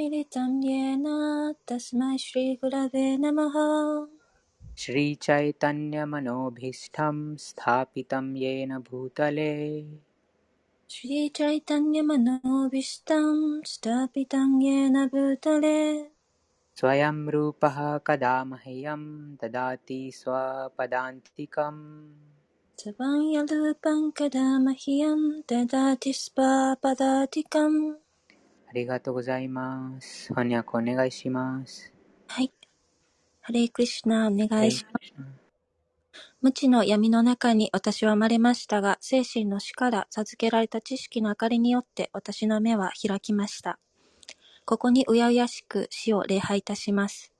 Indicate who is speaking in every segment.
Speaker 1: मिलितं येन तस्मै श्रीगुरवे नमः
Speaker 2: श्रीचैतन्यमनोभीष्टं स्थापितं येन भूतले।
Speaker 1: श्रीचैतन्यमनोभीष्टं स्थापितं येन भूतले
Speaker 2: स्वयं रूपः कदा मह्यं ददाति स्वपदान्तिकम्।
Speaker 1: स्वयंरूपं कदा मह्यं ददाति स्वापदातिकम्
Speaker 2: ありがとうございます。翻訳お願いします。
Speaker 1: はい。ハレイクリシュナお願
Speaker 2: はいい。
Speaker 1: します。無知の闇の中に私は生まれましたが、精神の死から授けられた知識の明かりによって私の目は開きました。ここにうやうやしく死を礼拝いたします。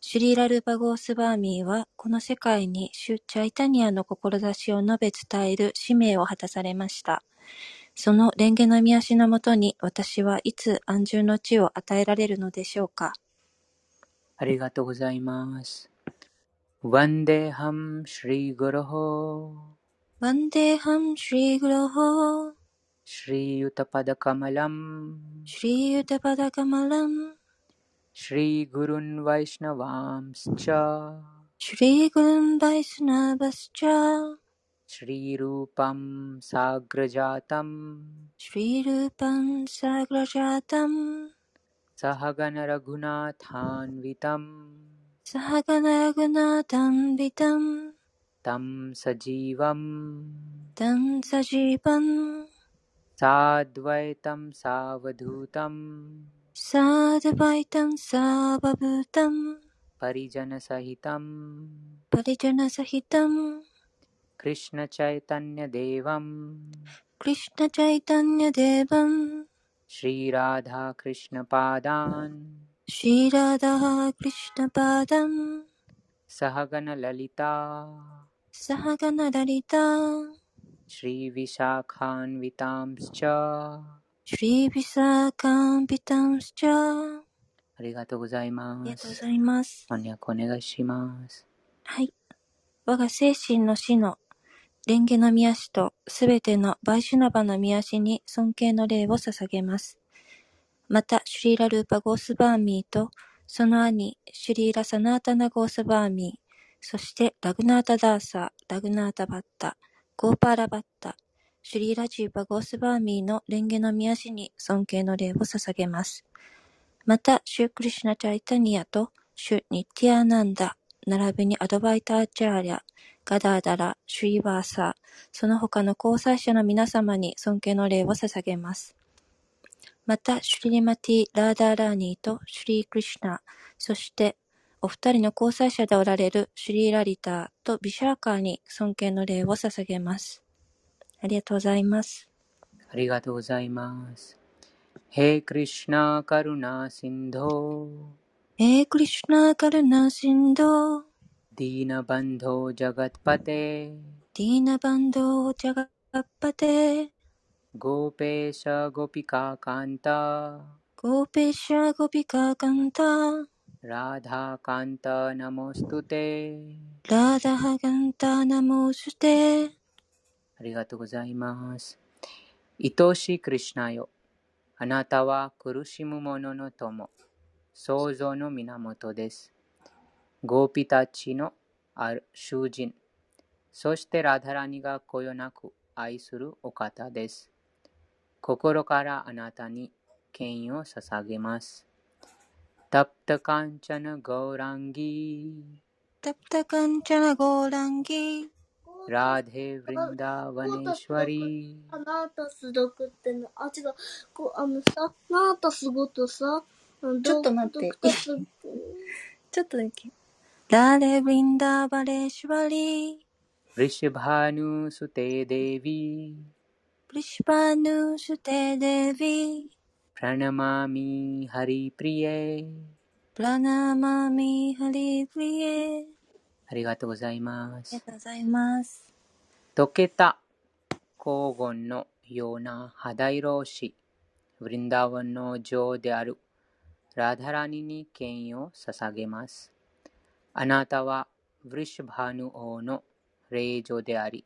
Speaker 1: シュリーラ・ルーパ・ゴースバーミーは、この世界にシュ・チャイタニアの志を述べ伝える使命を果たされました。その蓮華の見足のもとに、私はいつ安住の地を与えられるのでしょうか？
Speaker 2: ありがとうございます。
Speaker 1: ワンデーハム・シリー・グロホ。ワンデー
Speaker 2: ハム・
Speaker 1: シリー・グ
Speaker 2: ロホ。
Speaker 1: シリー・ユタパダ・カマラムシリー・ユタパダ・カマラムシリー・グ
Speaker 2: ル
Speaker 1: ン・ワイシナ・ワームスチャシリー・グルン・バイスナ・バスチャ
Speaker 2: श्रीरूपं
Speaker 1: साग्रजातम्। श्रीरूपं साग्रजातम्। सहगन रघुनाथान्वितं तं स तं
Speaker 2: सजीवम्।
Speaker 1: साद्वैतं सावधूतम्। साद्वैतं सावभूतम् परिजनसहितं परिजनसहितम्। ーカンビタンスチャー。
Speaker 2: ありがとうござい
Speaker 1: あ
Speaker 2: ます。
Speaker 1: りがとうございます。
Speaker 2: 翻訳お願いします。
Speaker 1: はい。我が精神の死の蓮華の宮足とすべてのバイシュナバの宮足に尊敬の礼を捧げます。また、シュリーラ・ルーパ・ゴースバーミーと、その兄、シュリーラ・サナータナ・ゴースバーミー、そしてラグナータ・ダーサー、ラグナータ・バッタ、ゴーパーラ・バッタ、シュリーラ・ジーパ・ゴースバーミーの蓮華の宮足に尊敬の礼を捧げます。また、シュークリシュナ・チャイタニアと、シュ・ニッティアナンダ、並びにアドバイターチャーリャ、ガダーダラ、シュイバーサー、その他の交際者の皆様に尊敬の礼を捧げます。また、シュリマティ・ラーダーラーニーとシュリー・クリシュナ、そして、お二人の交際者でおられるシュリー・ラリターとビシャーカーに尊敬の礼を捧げます。ありがとうございます。
Speaker 2: ありがとうございます。へクリシュナカルナシンド
Speaker 1: えー、クリシュナカルナシンドー、
Speaker 2: ディーナバンドジャガッパテ
Speaker 1: ディーナバンドージャガッパテー、
Speaker 2: ゴーペーシャゴピカカンタ
Speaker 1: ゴーペシャゴピカーカンター、
Speaker 2: ラダカンタナモストテ
Speaker 1: ラーダハガンタナモーステー、
Speaker 2: ありがとうございます。愛しいクリシュナよ。あなたは苦しむ者の友、創造の源です。ゴーピたちのある囚人、そしてラダラニがこよなく愛するお方です。心からあなたに権威を捧げます。タプタカンチャナゴーランギ
Speaker 1: タプタカンチャナゴーランギー、
Speaker 2: ー、ラーデブリンダーワネシュワリー。
Speaker 3: あなたすどくっての、あ、違う、こう、あのさ、なたすごとさ、
Speaker 1: ちょっと待って。ちょっとだけ。ラレビンダーバレシュバリー。ブリシュバーヌステディー。ブリシュバーヌステデビー。
Speaker 2: プラナマミハリ
Speaker 1: プリエ。プラナマミハリプリエ。
Speaker 2: ありがとうございます。
Speaker 1: ありがとうございます。
Speaker 2: 溶けた黄金のような肌色し、ブリンダーワンの女王であるラダラニに権威を捧げます。あなたはヴリシュバーヌ王の霊場であり、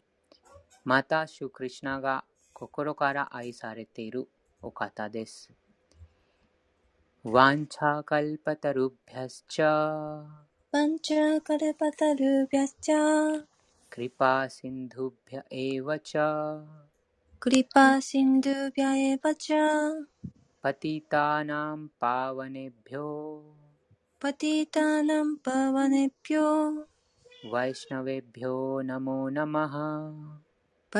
Speaker 2: また、シュクリシナが心から愛されているお方です。
Speaker 1: ワンチャーカルパタルビャスチャー
Speaker 2: ワンチ
Speaker 1: ャーカルパタルビャスチャークリパシンドゥビャエヴァチャー
Speaker 2: クリ
Speaker 1: パシンドゥビャエ
Speaker 2: ヴァチ
Speaker 1: ャー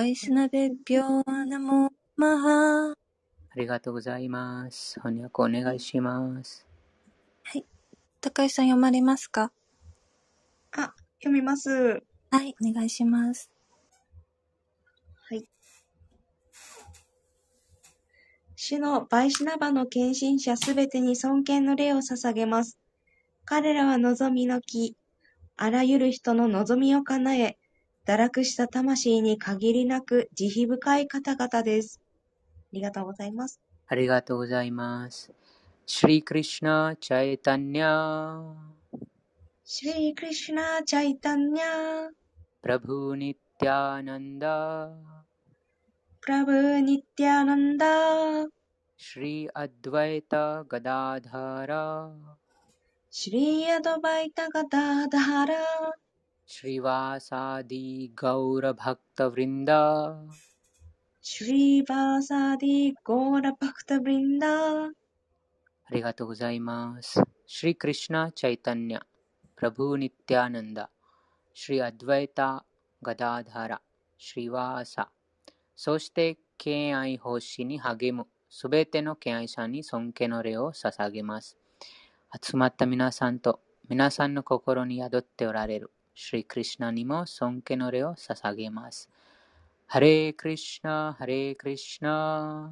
Speaker 1: イスナベピョーナモマハ
Speaker 2: ありがとうございます。翻訳お願いします。
Speaker 1: はい。高橋さん読まれますか？
Speaker 4: あ、読みます。
Speaker 1: はい、お願いします。
Speaker 4: はい。主のバイシュナバの献身者すべてに尊敬の礼を捧げます。彼らは望みの木、あらゆる人の望みを叶え、堕落した魂に限りなく慈悲深い方々です。ありがとうございます。
Speaker 2: ありがとうございます。シリクリシナ・チャイタニャ、
Speaker 4: シュリークリシュナ・チャイタンニャ、
Speaker 2: プラブニティアナンダ、त्यानन्द श्री अद्वैत गदाधर। श्री अद्वैत गदाधर। श्रीवासादि गौरभक्तवृन्द। श्रीवासादि गौरभक्तवृन्द। श्रीकृष्ण चैतन्य। प्रभु नित्यानन्द श्री अद्वैत गदाधर। श्रीवासा। そして敬愛奉仕に励む。すべての敬愛者に尊敬の礼を捧げます。集まった皆さんと皆さんの心に宿っておられる。シリクリシナにも尊敬の礼を捧げます。ハレークリシナ、ハレークリシナ、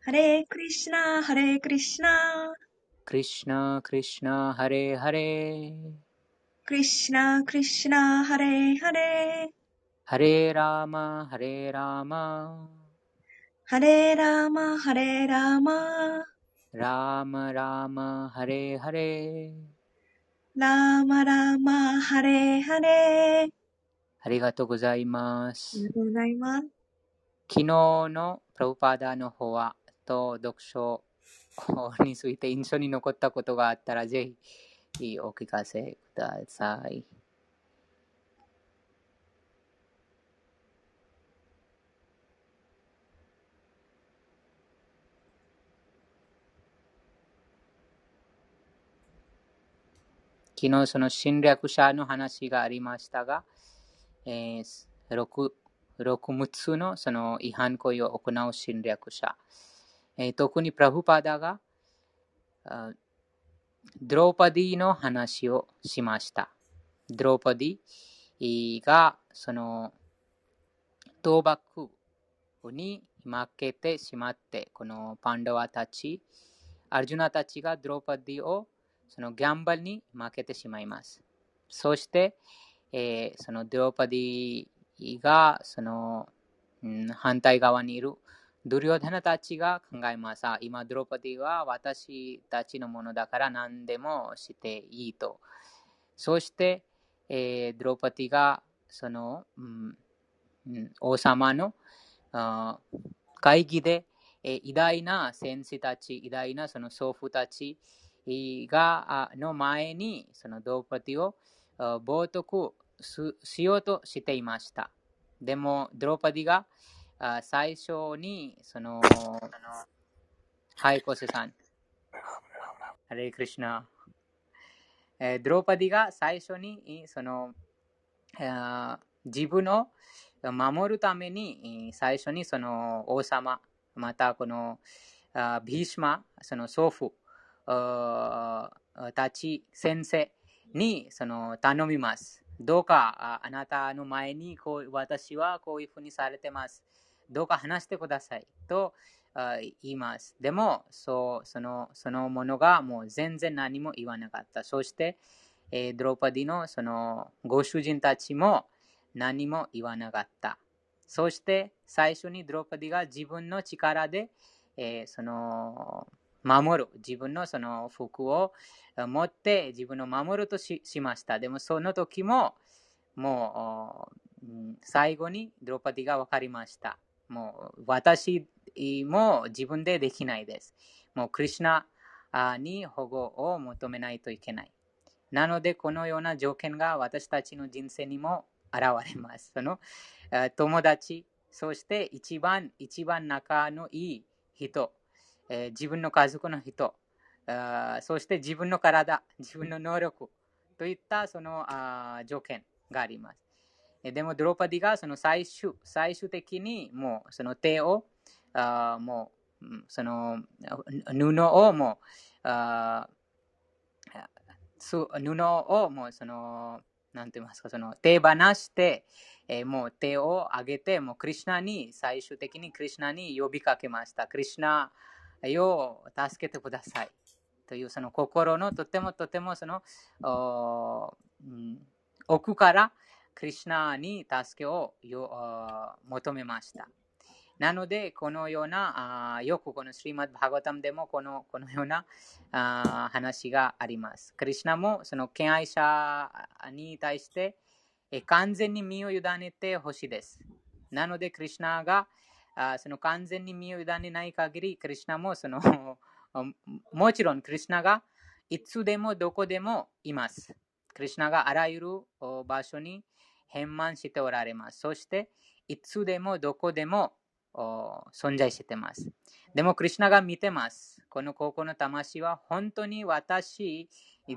Speaker 4: ハレークリシナ、ハレークリシナ、
Speaker 2: クリシナ、クリシナ、ハレーハレー、
Speaker 4: クリシナ、クリシナ、ハレーハレー、
Speaker 2: ハレーラーマ、ハレーラーマ、
Speaker 4: ハレーラーマ、ハレーラーマ、
Speaker 2: ラーマラーマ、ハレーハレー。
Speaker 4: ラーマラーマ、ハレーハレー。
Speaker 2: ありがとうございま
Speaker 4: あり
Speaker 2: す。
Speaker 4: がとうございます。
Speaker 2: 昨日のプラブパーダの法話と読書について印象に残ったことがあったらぜひお聞かせください。昨日その侵略者の話がありましたが、えー、6, 6つのその違反行為を行う侵略者、えー特にプラブパダがドローパディの話をしました。ドローパディがその倒幕に負けてしまって、このパンダワたち、アルジュナたちがドローパディをそのギャンバルに負けてしまいます。そして、えーそのドロパディがその、うん反対側にいるドリョーダナたちが考えます。今、ドロパディは私たちのものだから何でもしていいと。そして、えードロパディがその、うんうん王様のあ会議で、えー偉大な戦士たち、偉大なその祖父たちがの前にそのドーパディを冒涜しようとしていました。でも、ドーパディが最初にその、はい、コセさん。ハレークリシナ。えドローパディが最初にそのあ自分を守るために最初にその王様またこのビーシマその祖父たち先生にその頼みますどうかあなたの前にこう私はこういうふうにされてますどうか話してくださいと言います。でもそうその、そのものがもう全然何も言わなかった。そして、えドロパディのそのご主人たちも何も言わなかった。そして最初にドロパディが自分の力で、えーその守る。自分のその服を持って自分を守るとしました。でもその時ももう最後にドロパディが分かりました。もう私も自分でできないです。もうクリシナに保護を求めないといけない。なので、このような条件が私たちの人生にも現れます。その友達、そして一番、一番仲のいい人、えー、自分の家族の人あ、そして自分の体、自分の能力といったそのあ条件があります。でも、ドロパディがその最終最終的にもうその手をあもうその布をもうあ布をもうそのなんて言いますかその手放して、えー、もう手を上げてもうクリュナに最終的にクリュナに呼びかけました。クリュナを助けてください。というその心のとてもとてもその、うん、奥からクリュナに助けを求めました。なので、このような、あよくこのスリマッバーガタムでもこのこのようなあ話があります。クリュナもその敬愛者に対してえ完全に身を委ねてほしいです。なので、クリュナがあその完全に身を委ねない限り、クリュナもそのもちろんクリュナがいつでもどこでもいます。クリュナがあらゆる場所に変満しておられます。そして、いつでもどこでも存在してます。でも、クリュナが見てます。この高校の魂は本当に私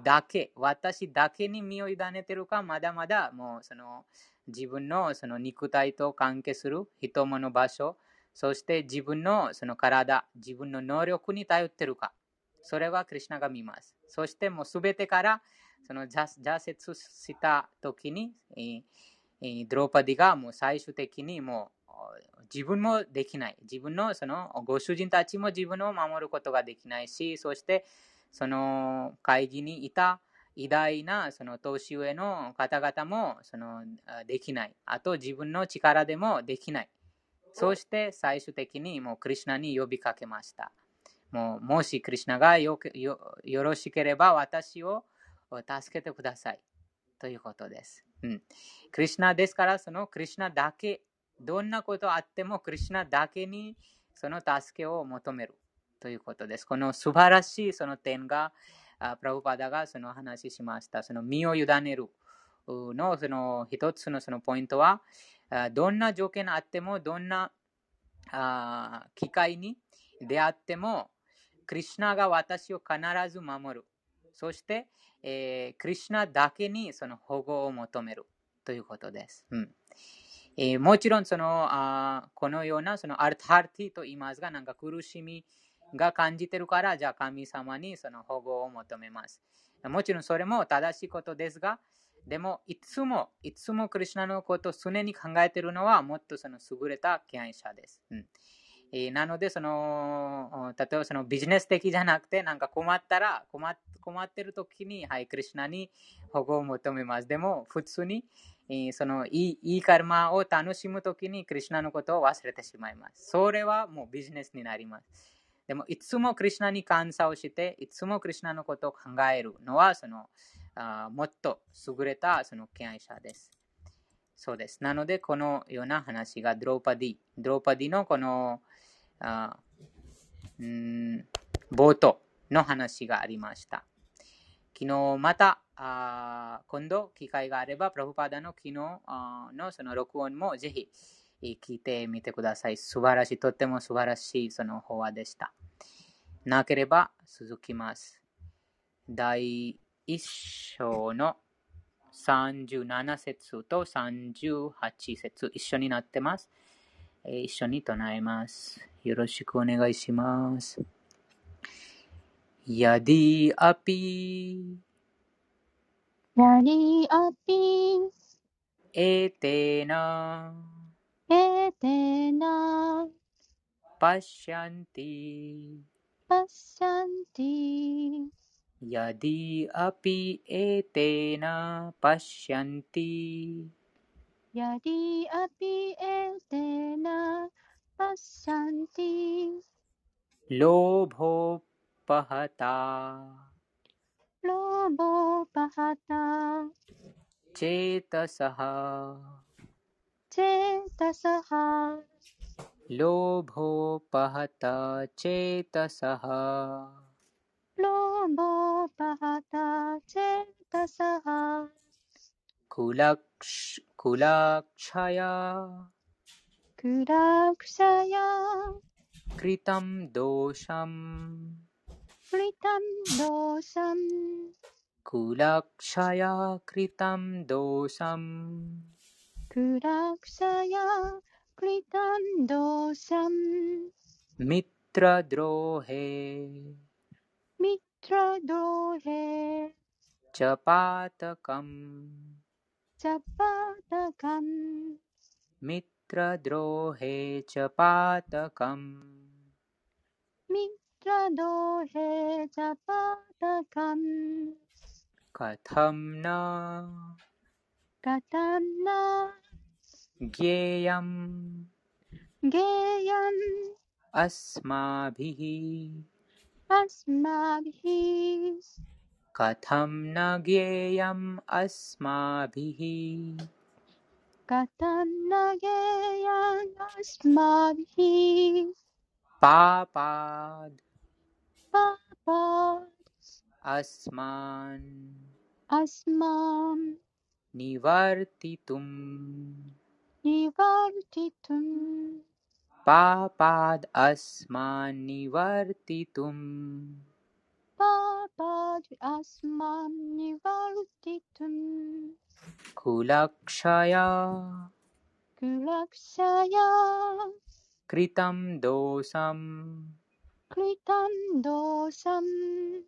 Speaker 2: だけ、私だけに身を委ねてるか、まだまだもうその自分のその肉体と関係する人物場所、そして自分のその体、自分の能力に頼ってるか。それはクリュナが見ます。そしてもうすべてからその挫折した時に、ドローパディがもう最終的にもう自分もできない。自分のそのご主人たちも自分を守ることができないし、そしてその会議にいた偉大なその年上の方々もそのできない。あと自分の力でもできない。そして最終的にもうクリュナに呼びかけました。もうもしクリュナがよろしければ私を助けてください。ということです。うん、クリュナですから、そのクリュナだけどんなことあっても、クリュナだけにその助けを求めるということです。この素晴らしいその点が、プラブパダがその話しました。その身を委ねるのその一つのそのポイントは、どんな条件あっても、どんな機会に出会っても、クリュナが私を必ず守る。そして、えー、クリュナだけにその保護を求めるということです。うんえー、もちろんそのあこのようなそのアルターティと言いますが、なんか苦しみが感じているから、じゃあ神様にその保護を求めます。もちろんそれも正しいことですが、でもいつも、いつもクリュナのことを常に考えているのはもっとその優れた敬愛者です。うんえー、なので、その、例えばそのビジネス的じゃなくて、なんか困ったら、困困ってる時に、はい、クリュナに保護を求めます。でも、普通に、そのいいいいカルマを楽しむときにクリュナのことを忘れてしまいます。それはもうビジネスになります。でも、いつもクリュナに感謝をして、いつもクリュナのことを考えるのは、そのあもっと優れたその敬愛者です。そうです。なので、このような話がドローパディ、ドローパディのこのあん冒頭の話がありました。昨日またあ今度機会があれば、プラフパダの昨日のその録音もぜひ聞いてみてください。素晴らしい、とっても素晴らしいその法話でした。なければ続きます。第一章の37節と38節一緒になってます。一緒に唱えます。よろしくお願いします。
Speaker 5: यद्यपि。यद्यपि。एते
Speaker 2: न。एते
Speaker 5: न
Speaker 2: पश्यन्ति
Speaker 5: パッシャンティー
Speaker 2: यदि अपि एतेन पश्यन्ति।
Speaker 5: यदि अपि एतेन पश्यन्ति।
Speaker 2: लोभोपहता।
Speaker 5: लोभोपहता।
Speaker 2: चेतसः।
Speaker 5: चेतसः।
Speaker 2: लोभोपहत चेतसः।
Speaker 5: लोभो बहता चेतसः
Speaker 2: कुलक्ष कृतं दोषम्। कृतं दोषम्।
Speaker 5: कृतं दोषम्। कृतं दोषम्।
Speaker 2: मित्रद्रोहे।
Speaker 5: मित्रद्रोहे चपातकम्। चपातकम्।
Speaker 2: मित्रद्रोहे च
Speaker 5: चपातकम्। मित्रदोहे पातकम्
Speaker 2: कथं न?
Speaker 5: कथं न?
Speaker 2: ज्ञेयम्।
Speaker 5: ज्ञेयम्।
Speaker 2: अस्माभिः।
Speaker 5: अस्माभिः।
Speaker 2: कथं न ज्ञेयम् अस्माभिः?
Speaker 5: कथं न ज्ञेयास्माभिः
Speaker 2: पापाद्।
Speaker 5: पापा
Speaker 2: अस्मान्।
Speaker 5: अस्मां
Speaker 2: निवर्तितुम्।
Speaker 5: निवर्तितुम्।
Speaker 2: पापाद् अस्मान् निवर्तितुम्
Speaker 5: पापाद् अस्मान् निवर्तितुम्
Speaker 2: कुलक्षया
Speaker 5: कुलक्षया
Speaker 2: कृतं दोषम्।
Speaker 5: कृतं दोषम्।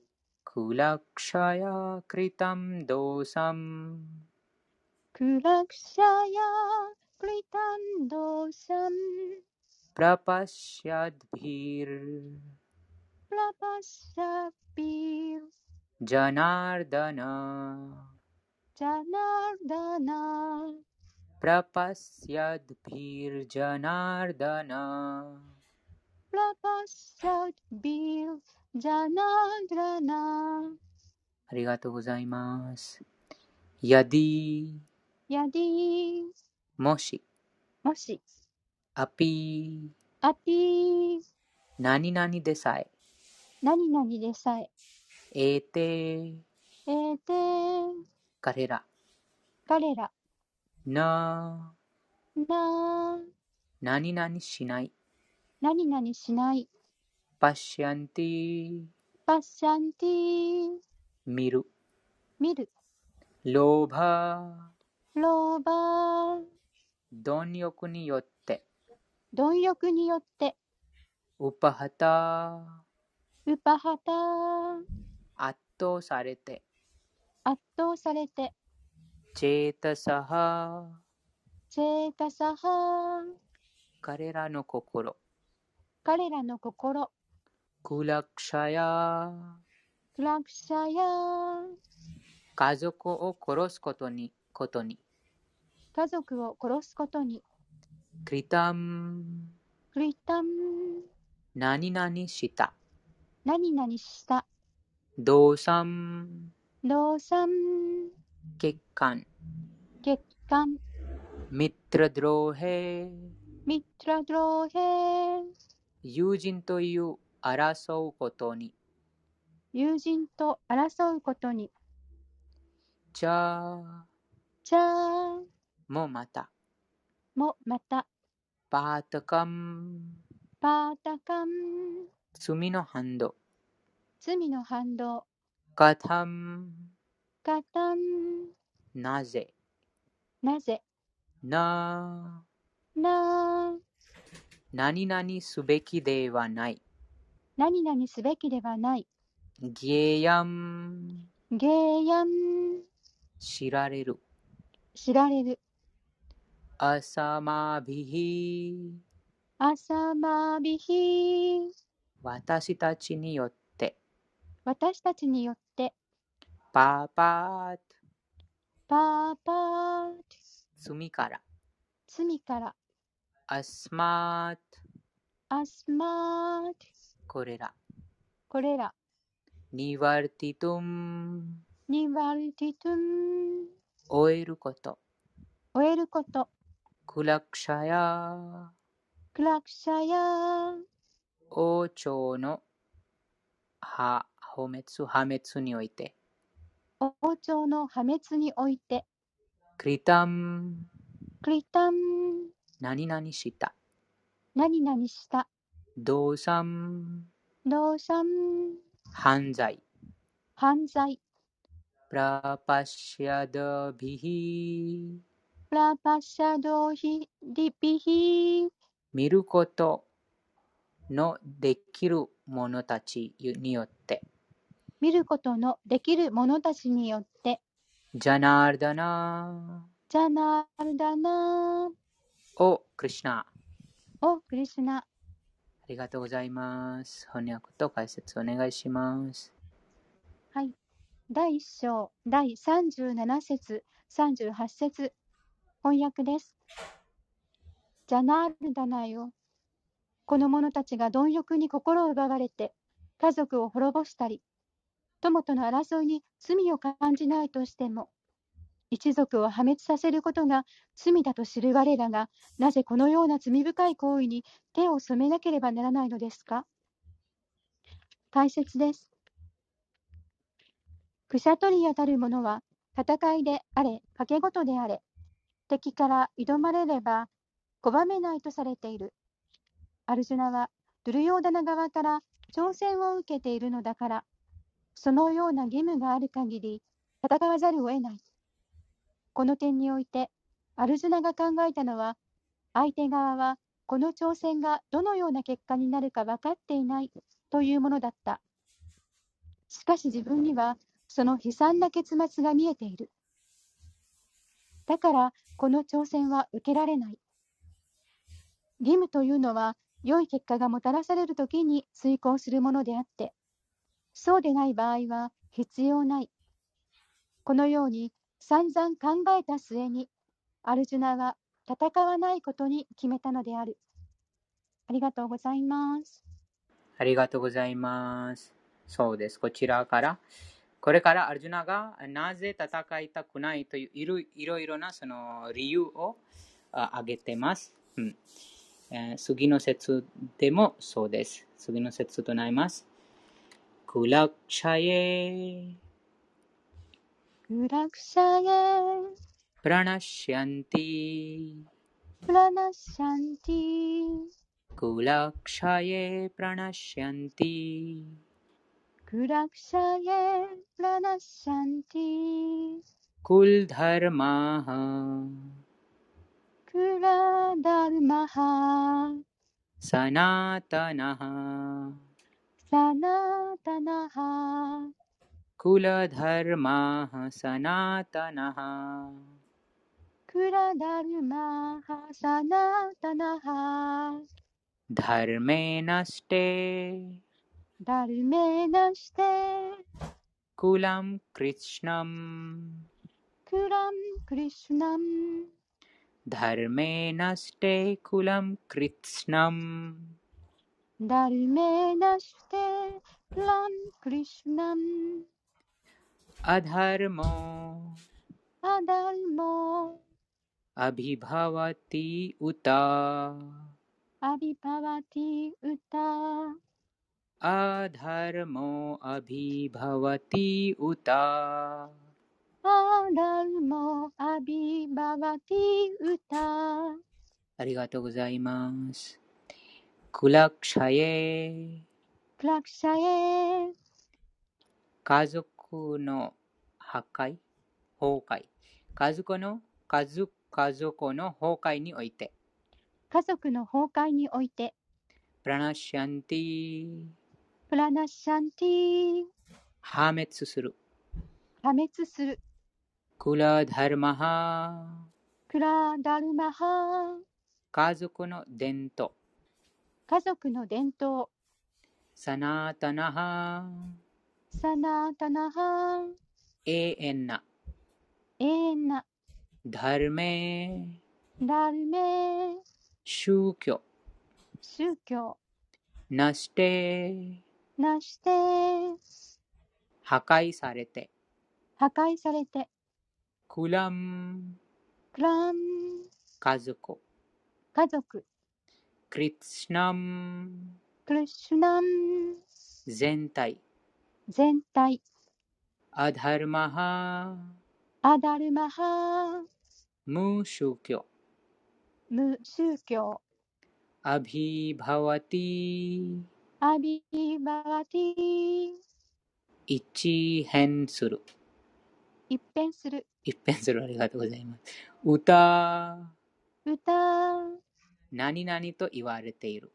Speaker 2: कुलक्षया कृतं दोषम्।
Speaker 5: कुलक्षया कृतं दोषम्।
Speaker 2: प्रपश्यद्भिर्।
Speaker 5: प्रपश्यद्भिर्।
Speaker 2: जनार्दन।
Speaker 5: जनार्दन।
Speaker 2: प्रपश्यद्भिर्जनार्दन प्रपश्यद्भिर्जनार्दन अरिगातो गोजाइमासु यदि यदि
Speaker 5: मोशि मोशि
Speaker 2: アピ
Speaker 5: アピー。
Speaker 2: 何々でさえ。
Speaker 5: 何々でさえ。
Speaker 2: えーて
Speaker 5: えーて
Speaker 2: 彼ら。
Speaker 5: 彼ら。
Speaker 2: な
Speaker 5: な
Speaker 2: 何々しない。
Speaker 5: 何々しない。
Speaker 2: パッシャンティ
Speaker 5: パッシャンティ
Speaker 2: 見る。
Speaker 5: 見る。
Speaker 2: ローバ
Speaker 5: ローバー。
Speaker 2: 貪欲によって
Speaker 5: 貪欲によって。
Speaker 2: ウパハタ
Speaker 5: ウパハタ
Speaker 2: 圧倒されて。
Speaker 5: 圧倒されて。
Speaker 2: チェータサハ。
Speaker 5: チェータサハ。
Speaker 2: 彼らの心。
Speaker 5: 彼らの心。
Speaker 2: クラクシャヤ
Speaker 5: クラクシャヤ
Speaker 2: 家族を殺すことにことに。
Speaker 5: 家族を殺すことに
Speaker 2: クリタム。
Speaker 5: クリタン
Speaker 2: 何々した。
Speaker 5: 何々した。
Speaker 2: 動産
Speaker 5: 動産
Speaker 2: 欠陥
Speaker 5: 欠陥
Speaker 2: ミトラドローヘ。
Speaker 5: ミトラドローヘ。
Speaker 2: 友人という争うことに。
Speaker 5: 友人と争うことに。
Speaker 2: じゃあ。
Speaker 5: じゃあ。
Speaker 2: もまた
Speaker 5: もまた。
Speaker 2: パータカム。
Speaker 5: パータカン
Speaker 2: 罪の反動。
Speaker 5: 罪の反動。
Speaker 2: カタム
Speaker 5: カタン
Speaker 2: なぜ。
Speaker 5: なぜ
Speaker 2: な
Speaker 5: な
Speaker 2: 何々すべきではない。
Speaker 5: 何々すべきではない。
Speaker 2: ゲヤン
Speaker 5: ゲーヤン
Speaker 2: 知られる。
Speaker 5: 知られる
Speaker 2: アサマビヒ
Speaker 5: 朝まびひ。
Speaker 2: 私たちによって。
Speaker 5: 私たちによって。
Speaker 2: パパート。
Speaker 5: パーパー
Speaker 2: 罪から。
Speaker 5: 罪から。
Speaker 2: アスマート。
Speaker 5: アスマー
Speaker 2: これら。
Speaker 5: これら。
Speaker 2: ニワルティトゥン
Speaker 5: ニワルティトゥン
Speaker 2: 終えること。
Speaker 5: 終えること
Speaker 2: クラクシャヤ
Speaker 5: クラクシャヤ
Speaker 2: 王朝のは破滅、破滅において。
Speaker 5: 王朝の破滅において、
Speaker 2: クリタン、
Speaker 5: クリタン、
Speaker 2: 何々した。
Speaker 5: 何々した、
Speaker 2: 動産、
Speaker 5: 動産、
Speaker 2: 犯罪。
Speaker 5: 犯罪、
Speaker 2: プラパシャドビヒ、
Speaker 5: プラパシャドヒリピヒ、
Speaker 2: 見ることのできる者たちによって。
Speaker 5: 見ることのできる者たちによって、
Speaker 2: ジャナーダナ
Speaker 5: ジャナールダナー、
Speaker 2: おクリシュナ。
Speaker 5: おクリシュナ、
Speaker 2: ありがとうございます。翻訳と解説お願いします。
Speaker 5: はい。第一章、第37節、38節、翻訳です。ジャナールダナよ。この者たちが貪欲に心を奪われて、家族を滅ぼしたり、友との争いに罪を感じないとしても、一族を破滅させることが罪だと知る我らが、なぜこのような罪深い行為に手を染めなければならないのですか？解説です。クシャトリアたる者は、戦いであれ、賭け事であれ、敵から挑まれれば拒めないとされている。アルジュナは、ドゥルヨーダナ側から挑戦を受けているのだから、そのような義務がある限り、戦わざるを得ない。この点において、アルジュナが考えたのは、相手側はこの挑戦がどのような結果になるか分かっていないというものだった。しかし自分には、その悲惨な結末が見えている。だから、この挑戦は受けられない。義務というのは、良い結果がもたらされるときに遂行するものであって、そうでない場合は必要ない。このように散々考えた末に、アルジュナは戦わないことに決めたのである。ありがとうございます。
Speaker 2: ありがとうございます。そうです。こちらから、これからアルジュナがなぜ戦いたくないといういろいろいろなその理由をあ挙げてます。うんえー次の説でもそうです。次の節となります。कुलक्षये कुलक्षये、प्रणश्यन्ति प्रणश्यन्ति、
Speaker 5: कुलक्षये प्रणश्यन्ति कुलक्षये प्रणश्यन्ति कुलधर्माः
Speaker 2: कुलधर्मः सनातनः
Speaker 5: सनातनः कुलधर्माः सनातनः कुलधर्माः सनातनः
Speaker 2: धर्मे नष्टे ධර්මේනස්ත කුලම්
Speaker 5: කෘෂ්ණම් කුලම් කෘෂ්ණම් ධර්මේනස්තේ කුලම් කෘෂ්ණම් ධර්මේනස්තේ කුලම් කෘෂ්ණම් अधर्मो अधर्मो अभिभवति उत अभिभवति उत
Speaker 2: अधर्मो
Speaker 5: アダルモ、
Speaker 2: अभिभवति उत
Speaker 5: アビパワティウタ、
Speaker 2: अधर्मो अभिभवति उत
Speaker 5: アダルモ、アビバワティウタ、
Speaker 2: ありがとうございます。クラクシャエ
Speaker 5: クラクシャエ、
Speaker 2: 家族の破壊崩壊家族の家族家族の崩壊において
Speaker 5: 家族の崩壊において、
Speaker 2: プラナシャンティ
Speaker 5: プラナシャンティ、
Speaker 2: 破滅する。
Speaker 5: 破滅する、
Speaker 2: クラダルマハ
Speaker 5: クラダルマハ、
Speaker 2: 家族の伝統。
Speaker 5: 家族の伝統、
Speaker 2: サナタナハ
Speaker 5: サナタナハ、
Speaker 2: 永遠な。
Speaker 5: 永遠な、
Speaker 2: ダルメ
Speaker 5: ダルメ、
Speaker 2: 宗教。
Speaker 5: 宗教、
Speaker 2: なして
Speaker 5: なして、
Speaker 2: 破壊されて。
Speaker 5: 破壊されて、
Speaker 2: クラム。
Speaker 5: クラン、
Speaker 2: 家族。
Speaker 5: 家族、
Speaker 2: クリツナム。
Speaker 5: クリシュナム、
Speaker 2: 全体。
Speaker 5: 全体、
Speaker 2: アダルマハ。
Speaker 5: アダルマハ、
Speaker 2: 無宗教。
Speaker 5: 無宗教、
Speaker 2: アビバワティ
Speaker 5: アビバワティ、
Speaker 2: 一変する。
Speaker 5: 一変する、
Speaker 2: 一変する。ありがとうございます。歌。
Speaker 5: 歌、
Speaker 2: 何々と言われている。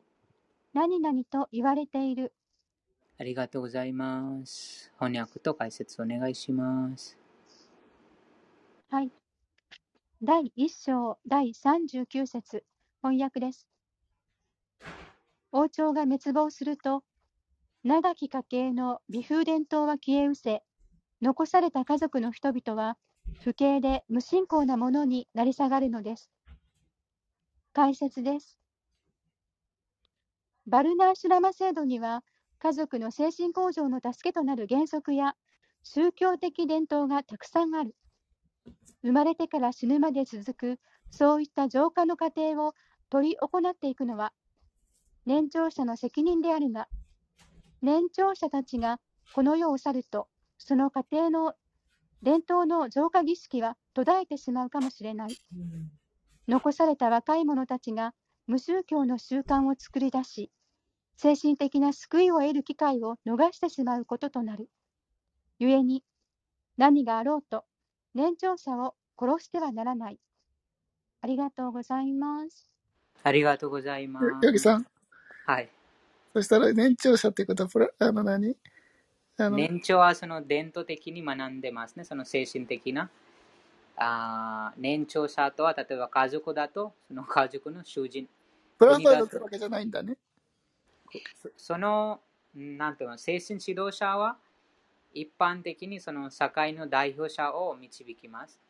Speaker 5: 何々と言われている。
Speaker 2: ありがとうございます。翻訳と解説お願いします。
Speaker 5: はい。第1章第39節。翻訳です。王朝が滅亡すると、長き家系の美風伝統は消え失せ、残された家族の人々は、不敬で無信仰なものになり下がるのです。解説です。バルナーシュラマ制度には、家族の精神向上の助けとなる原則や宗教的伝統がたくさんある。生まれてから死ぬまで続く、そういった浄化の過程を取り行っていくのは、年長者の責任であるが、年長者たちがこの世を去ると、その過程の伝統の浄化儀式は途絶えてしまうかもしれない。残された若い者たちが無宗教の習慣を作り出し、精神的な救いを得る機会を逃してしまうこととなる。故に、何があろうと、年長者を殺してはならない。ありがとうございます。
Speaker 2: ありがとうございます
Speaker 6: さん、
Speaker 2: はい
Speaker 6: そしたら年長者っていうことはプラ、あの何？あの、
Speaker 2: 年長はその伝統的に学んでますね、その精神的な。あー年長者とは、例えば家族だと、その家族の主人。
Speaker 6: プラサイドってわけじゃないんだね。
Speaker 2: そその、なんていうの、精神指導者は、一般的にその社会の代表者を導きます。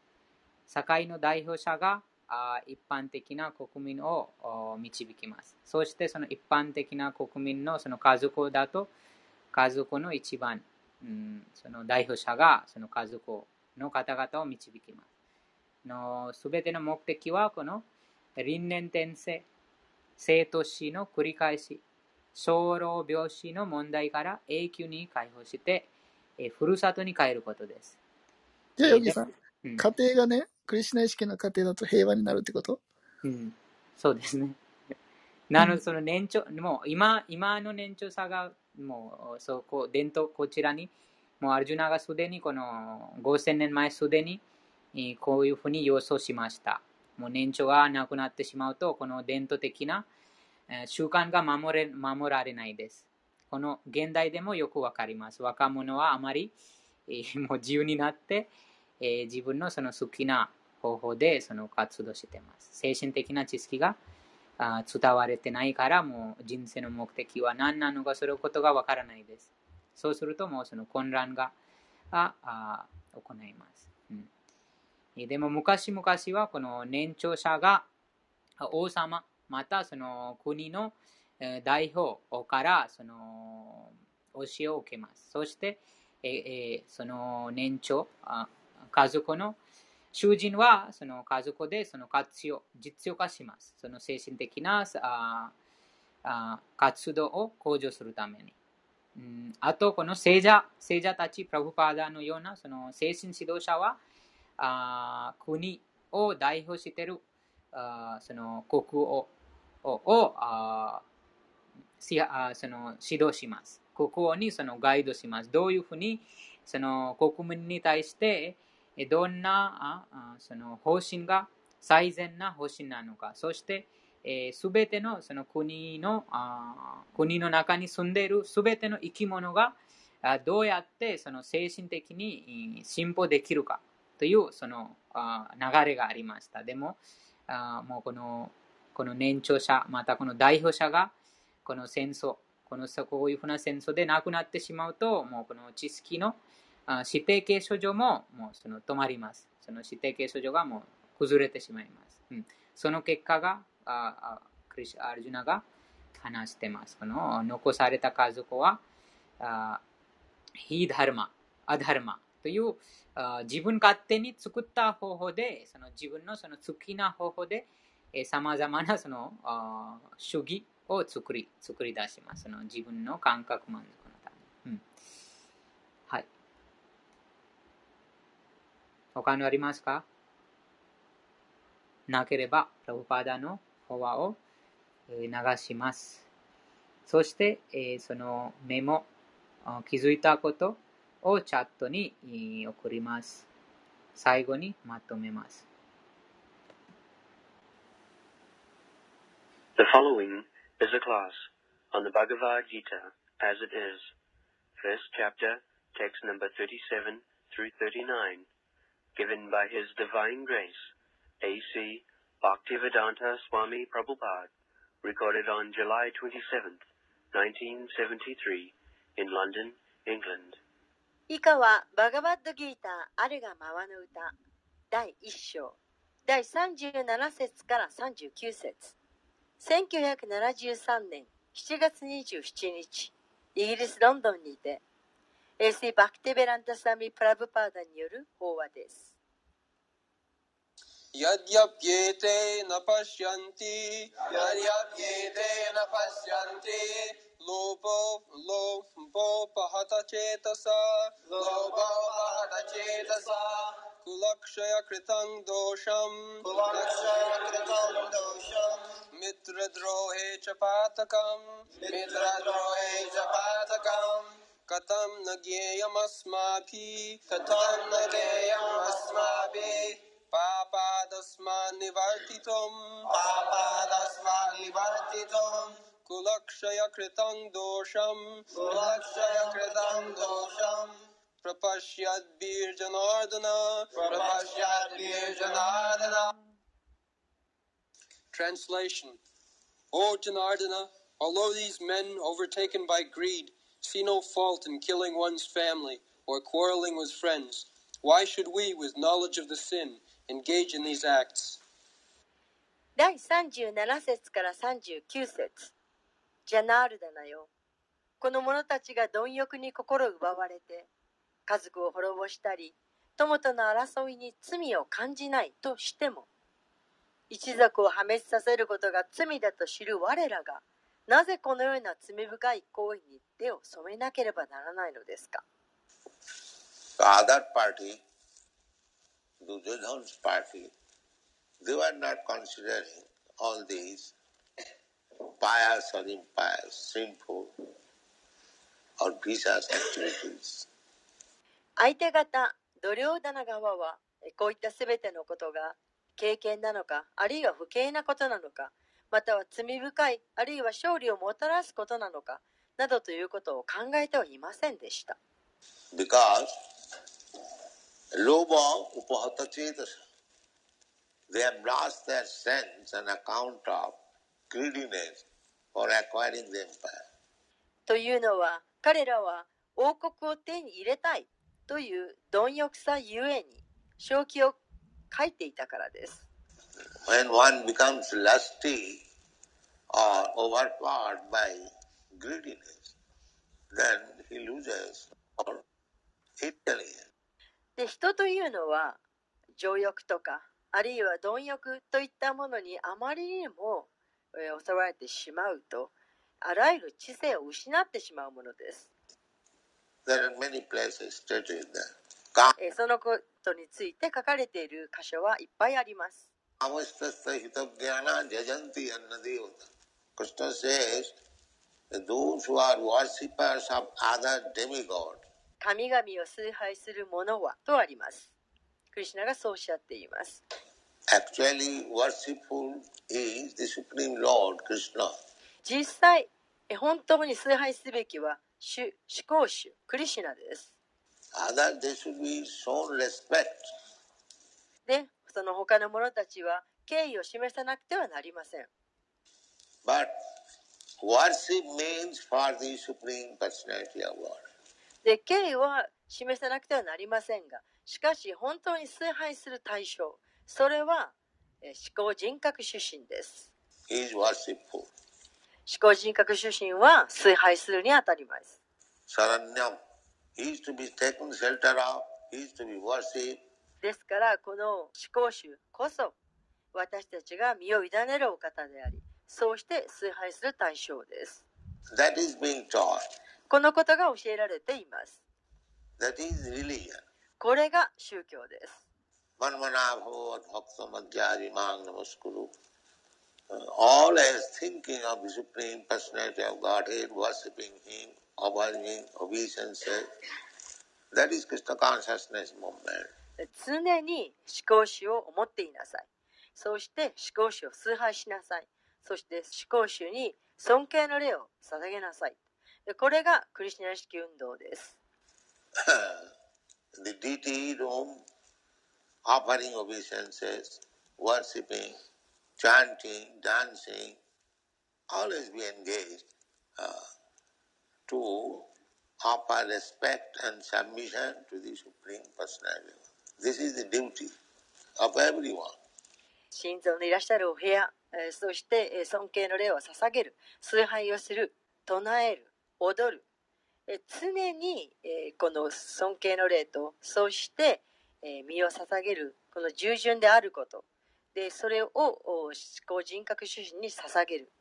Speaker 2: 社会の代表者があー一般的な国民をお導きます。そしてその一般的な国民のその家族だと、家族の一番、うん、その代表者がその家族の方々を導きます。のすべての目的はこの輪廻転生、生と死の繰り返し、生老病死の問題から永久に解放して、えーふるさとに帰ることです。
Speaker 6: じゃあ、ヨギさん家庭がね、クリシュナ意識の家庭だと平和になるってこと？
Speaker 2: うん、そうですね。なので、その年長、もう今今の年長さが、もうそこ、伝統、こちらに、もうアルジュナがすでにこの5000年前すでに、えーこういうふうに予想しました。もう年長がなくなってしまうと、この伝統的なえー習慣が守れ守られないです。この現代でもよくわかります。若者はあまり、えーもう自由になって、えー自分のその好きな方法でその活動してます。精神的な知識があ伝われてないから、もう人生の目的は何なのか、それことがわからないです。そうすると、もうその混乱がああ行います。うんでも昔々はこの年長者が王様、またその国の代表からその教えを受けます。そして、ええその年長、あ家族の囚人はその家族でその活用、実用化します。その精神的なああ活動を向上するために。うんあと、この聖者、聖者たち、プラブパーダのようなその精神指導者は、あ国を代表しているあその国王ををあしあその指導します。国王にそのガイドします。どういうふうにその国民に対してどんなその方針が最善な方針なのか、そしてすべてのその国の国の中に住んでいるすべての生き物がどうやってその精神的に進歩できるかというその流れがありました。でも、もうこのこの年長者、またこの代表者がこの戦争、このこういうふうな戦争で亡くなってしまうと、もうこの知識のあ指定継承上ももうその止まります。その指定継承上がもう崩れてしまいます。うん、その結果があクリシアルジュナが話してます。この残された家族は、あヒダルマ、アダルマというあ自分勝手に作った方法で、その自分のその好きな方法で、さまざまなそのあ主義を作り作り出します。その自分の感覚満足のため。うん他にありますかなければ、プラブパダのフォアを流します。そして、えそのメモ、気づいたことをチャットに送ります。最後にまとめます。
Speaker 7: The following is a class on the Bhagavad Gita as it is, first chapter, text number 37 through 39, given by His Divine Grace, A.C. Bhaktivedanta Swami Prabhupada, recorded on July 27th, 1973, in London, England.
Speaker 8: 以下はバガバッドギーターあるがまわの歌第1章第37節から39節1973年7月27日イギリス・ロンドンにて Sri
Speaker 9: Bhaktivedanta न पश्यन्ति न पश्यन्ति लोपो चेतसा लोपोपहत चेतसा कुलक्षय कृतं मित्रद्रोहे च पातकम् मित्रद्रोहे च पातकम् कथं न ज्ञेयमस्माभिः कथं न ज्ञेयमस्माभिः पापादस्मान् निवर्तितुम् पापादस्मान् निवर्तितुम् कुलक्षय कृतं दोषम् कुलक्षय कृतं दोषम् प्रपश्यद्भिर्जनार्दन प्रपश्यद्भिर्जनार्दन Translation O Janardana, although these men overtaken by greed see no fault in killing one's family or quarreling with friends, why should we, with knowledge of the sin, engage in these acts.
Speaker 8: 第37節から39節ジャナールダナよ。この者たちが貪欲に心奪われて、家族を滅ぼしたり、友との争いに罪を感じないとしても、一族を破滅させることが罪だと知る我らが、なぜこのような罪深い行為に手を染めなければならないのですか
Speaker 10: other party Duryodhana's party, they were not considering all these pious or impious, sinful or vicious activities.
Speaker 8: 相手方、度量棚側は、こういったすべてのことが経験なのか、あるいは不敬なことなのか、または罪深いあるいは勝利をもたらすことなのかなどということを考えてはいませんでした。というのは彼らは王国を手に入れたいという貪欲さゆえに正気を書いていたからです。
Speaker 10: Or overpowered by greediness, then he loses all intelligence.
Speaker 8: で人というのは情欲とかあるいは貪欲といったものにあまりにも、えー、襲われてしまうとあらゆる知性を失ってしまうものです。えー、そのことについて書かれている箇所はいっぱいあります。
Speaker 10: Krishna says, those who are worshippers of other demigods
Speaker 8: 神々を崇拝する者はとあります。クリシナがそうおっしゃっています。
Speaker 10: Actually, worshipful is the Supreme Lord Krishna.
Speaker 8: 実際、本当に崇拝すべきは主、思考主、クリシナです。
Speaker 10: Other, they should be shown respect.
Speaker 8: で、その他の者たちは敬意を示さなくてはなりません。
Speaker 10: But worship means for the Supreme Personality of God.
Speaker 8: で敬意は示さなくてはなりませんがしかし本当に崇拝する対象それは思考人格出身です。思考人格出身は崇拝するにあたります。ですからこの思考主こそ私たちが身を委ねるお方でありそうして崇拝する対象です。
Speaker 10: That is being taught.
Speaker 8: このことが教えられています。
Speaker 10: That is religion.
Speaker 8: これが宗教です。
Speaker 10: Uh, all as thinking of the Supreme Personality of Godhead, worshipping Him, obeying obeisances, that is Krishna consciousness movement.
Speaker 8: 常に思考主を思っていなさい。そうして思考主を崇拝しなさい。そして思考主に尊敬の礼を捧げなさい。でこれがクリシュナ式運動です。
Speaker 10: the deity room, offering obeisances, worshipping, chanting, dancing, always be engaged uh, to offer respect and submission to the Supreme Personality. This is the duty of everyone.
Speaker 8: 心臓のいらっしゃるお部屋、えーそしてえー尊敬の礼を捧げる、崇拝をする、唱える、踊る、えー常に、えーこの尊敬の礼と、そして、えー身を捧げる、この従順であること、でそれをお思考人格主義に捧げる、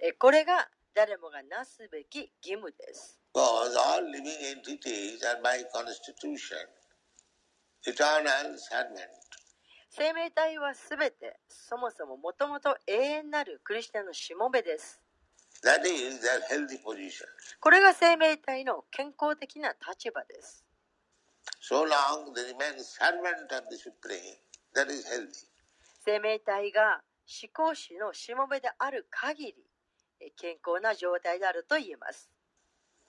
Speaker 8: えーこれが誰もがなすべき義務です。
Speaker 10: Because all living entities are by constitution. Eternal servant.
Speaker 8: 生命体はすべて、そもそももともと永遠なるクリスチャンのしもべです。
Speaker 10: That is their healthy position.
Speaker 8: これが生命体の健康的な立場です。
Speaker 10: So long they remain servant of the Supreme, that is healthy.
Speaker 8: 生命体が思考主のしもべである限り、え健康な状態であると言えます。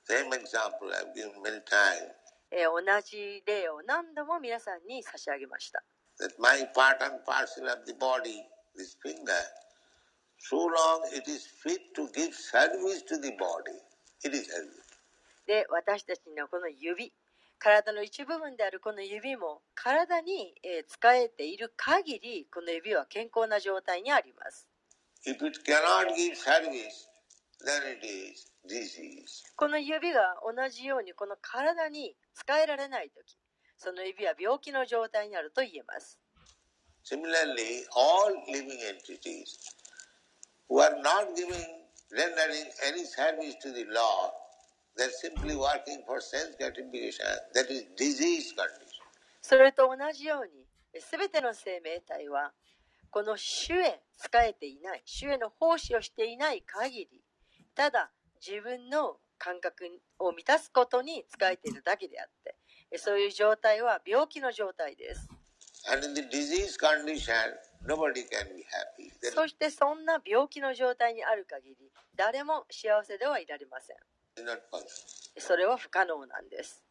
Speaker 10: Same example I've given many times.
Speaker 8: えー同じ例を何度も皆さんに差し上げました。
Speaker 10: That my part and parcel of the body, this finger, so long it is fit to give service to the body, it is healthy.
Speaker 8: で、私たちのこの指、体の一部分であるこの指も体に、えー使えている限り、この指は健康な状態にあります。
Speaker 10: If it cannot give service, then it is disease.
Speaker 8: この指が同じようにこの体に使えられないとき、その指は病気の状態にあると言えます。
Speaker 10: Similarly, all living entities who are not giving, rendering any service to the Lord, they're simply working for sense gratification. That is disease condition.
Speaker 8: それと同じように、すべての生命体は、この主へ仕えていない、主への奉仕をしていない限り、ただ自分の感覚を満たすことに仕えているだけであって、そういう状態は病気の状態です。そしてそんな病気の状態にある限り誰も幸せではいられません。それは不可能なんです。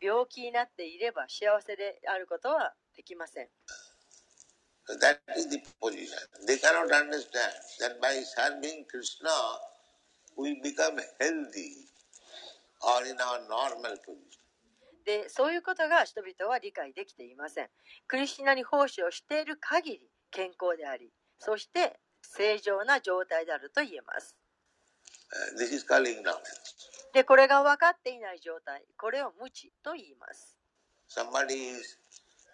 Speaker 8: 病気になっていれば幸せであることはできません。
Speaker 10: So that is the position. We become healthy or in our normal position.
Speaker 8: でそういうことが人々は理解できていませんクリスチナに奉仕をしている限り健康でありそして正常な状態であると言えます
Speaker 10: Uh.
Speaker 8: でこれが分かっていない状態これを無知と言います
Speaker 10: Somebody is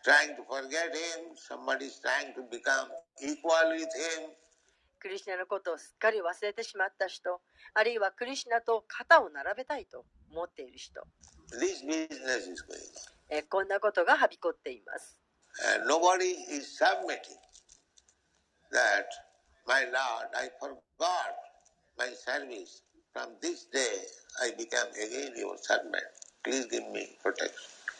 Speaker 10: trying to forget him, somebody is trying to become equal with him.
Speaker 8: クリスナのことをすっかり忘れてしまった人、あるいはクリスナと肩を並べたいと思っている人。こんなことがはびこっています。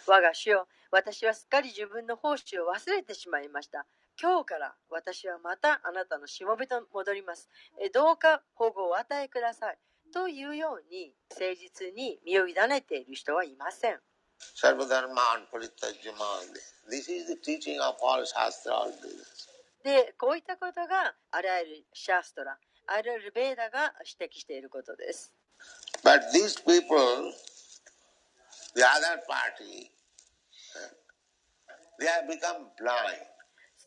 Speaker 8: 我が主よ私はすっかり自分の奉仕を忘れてしまいました。今日から私はまたあなたのしもべと戻りますえ。どうか保護を与えください。というように誠実に身を委ねている人はいません。で、こういったことがあらゆるシャストラ、あらゆるベーダが指摘していることです。
Speaker 10: But these people, the other party, they have become blind.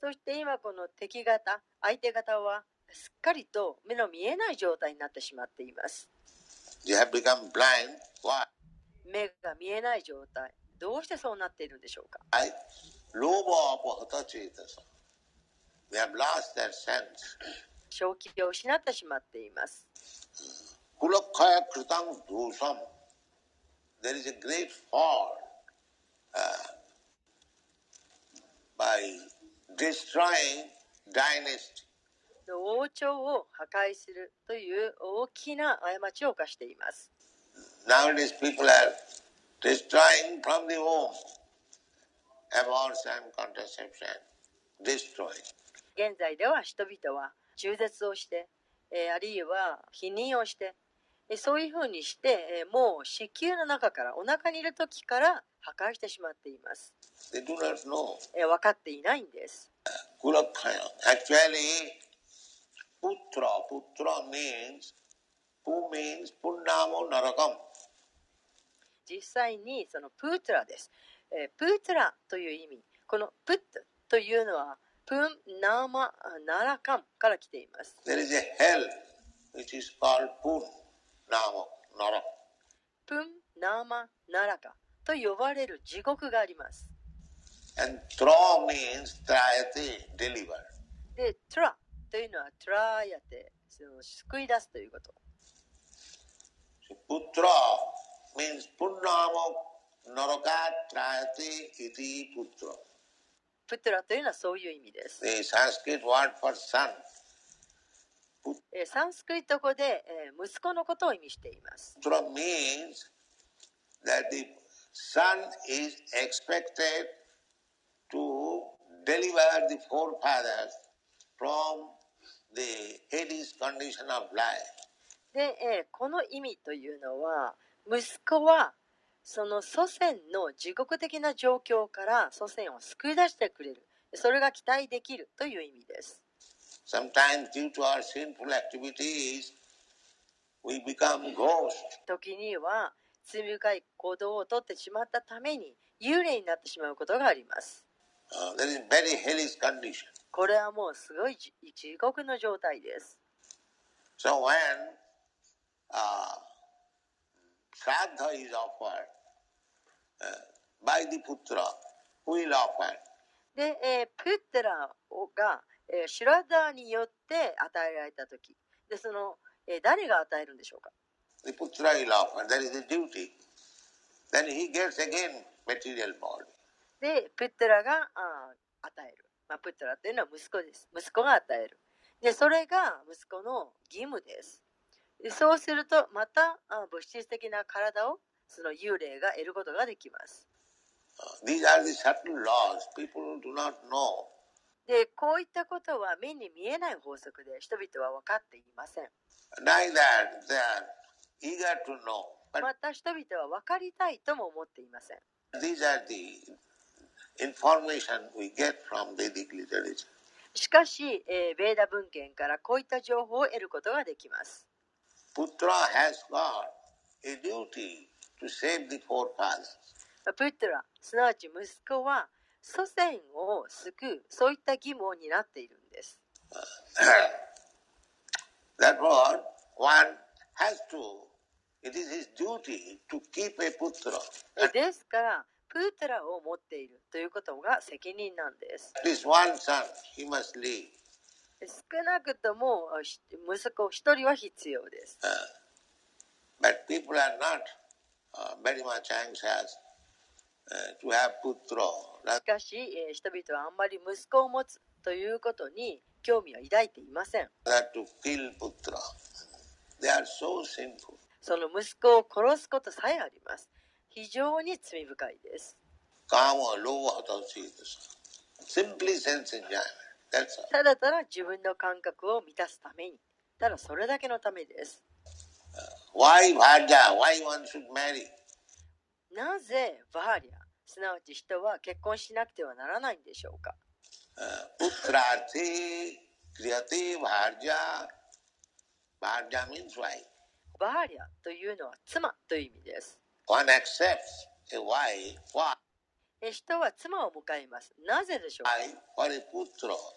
Speaker 8: そして今この敵方相手方はすっかりと目の見えない状態になってしまっています。目が見えない状態。どうしてそうなっているんでしょうか、正気を失ってしまっています。
Speaker 10: destroying
Speaker 8: 王朝を破壊するという大きな過ちを犯しています。現在では人々は中絶をして、えー、あるいは否認をして、えーそういうふうにして、えーもう子宮の中からお腹にいる時から破壊してしまっています。
Speaker 10: They do not know.
Speaker 8: えー分かっていないんです。
Speaker 10: Kulakkhaya. Actually, putra, putra means, pu means punnamo narakam.
Speaker 8: 実際にそのプートラです。えープートラという意味、このプッというのはプンナーマナラカンから来ています。
Speaker 10: There is a hell which is called pun,
Speaker 8: プン、ナーマ、ナラカと呼ばれる地獄があります。で、トラというのはトラヤテ、そのい出すということ。プトラー、というのはそういう意味です。えーサンスクリット語で、えー息子のことを意味しています。
Speaker 10: Putra means that the son is expected to deliver the forefathers from the Hades condition of life.
Speaker 8: で、えーこの意味というのは、息子はその祖先の地獄的な状況から祖先を救い出してくれる。それが期待できるという意味です。
Speaker 10: Sometimes, due to our sinful activities, we become ghosts.
Speaker 8: 時には罪深い行動をとってしまったために幽霊になってしまうことがあります。
Speaker 10: Uh, that is very hellish condition.
Speaker 8: これはもうすごい地地獄の状態です。
Speaker 10: So when uh, Shraddha is offered uh, by the putra, who will offer?
Speaker 8: で、えープッテラが、えーシュラダーによって与えられた時でその、えー誰が与えるんでしょうか
Speaker 10: ？The putra. That is the duty. Then he gets again material body.
Speaker 8: でプッテラがあー与える、まあ、プッテラっていうのは息子です息子が与えるでそれが息子の義務ですでそうするとまたあ物質的な体をその幽霊が得ることができます
Speaker 10: Uh, these are the subtle laws. People do not know.
Speaker 8: でこういったことは目に見えない法則で人々は分かっていません。また人々は分かりたいとも思っていません。しかし、えー、ベーダ文献からこういった情報を得ることができます。
Speaker 10: プトラー。
Speaker 8: プトラ、すなわち息子は、祖先を救う、そういった義務を担っているんです。
Speaker 10: Therefore, one has to, it is his duty to keep a putra.
Speaker 8: えですから、プートラを持っているということが責任なんです。
Speaker 10: Least one son, he must leave.
Speaker 8: 少なくともし息子一人は必要です。
Speaker 10: Uh, but people are not uh, very much anxious uh, to have putra.
Speaker 8: しかし人々はあんまり息子を持つということに興味を抱いていません。その息子を殺すことさえあります。非常に罪深いです。ただただ自分の感覚を満たすために。ただそれだけのためです。なぜバーリアすなわち人は結婚しなくてはならないんでしょうか
Speaker 10: ？Uh.
Speaker 8: バーリアというのは妻という意味です。
Speaker 10: One accepts a wife. Why?
Speaker 8: え人は妻を迎えます。なぜでしょうか？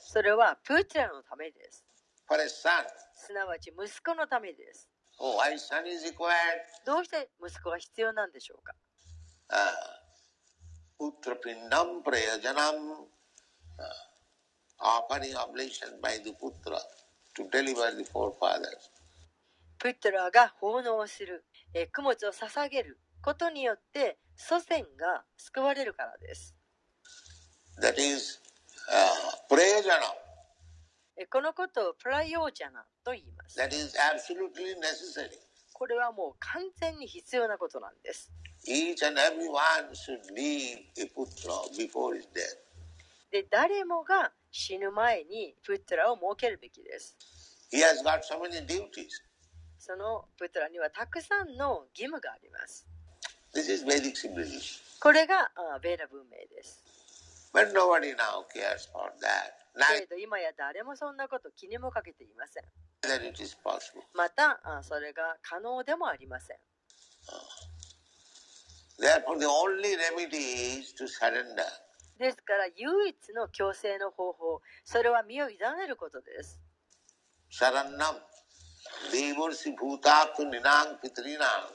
Speaker 8: それはプーテラのためです。すなわち息子のためです。
Speaker 10: Oh?
Speaker 8: どうして息子が必要なんでしょうか
Speaker 10: ？Uh, ప్రయోజనం ఆపని ablation by the పుత్ర to deliver
Speaker 8: プトラが奉納する、え、供物を捧げることによって、祖先が救われるからです。
Speaker 10: That is, uh, プレヤジャナ。
Speaker 8: え、このことをプライオージャナと言います。
Speaker 10: That is absolutely necessary.
Speaker 8: これはもう完全に必要なことなんです。
Speaker 10: Each and every one should leave a putra before his death.
Speaker 8: で、誰もが死ぬ前にプットラを設けるべきです。
Speaker 10: He has got so many duties.
Speaker 8: そのプットラにはたくさんの義務があります。
Speaker 10: This is Vedic civilization.
Speaker 8: これがあベーラ文明です。
Speaker 10: But nobody now cares for that.
Speaker 8: けれど今や誰もそんなこと気にもかけていません。
Speaker 10: Neither it is possible.
Speaker 8: また、あそれが可能でもありません。
Speaker 10: Therefore, the only remedy is to surrender.
Speaker 8: ですから唯一の強制の方法、それは身を委ねることです。
Speaker 10: Sarannam. Devarsi bhutatu ninang pitrinam.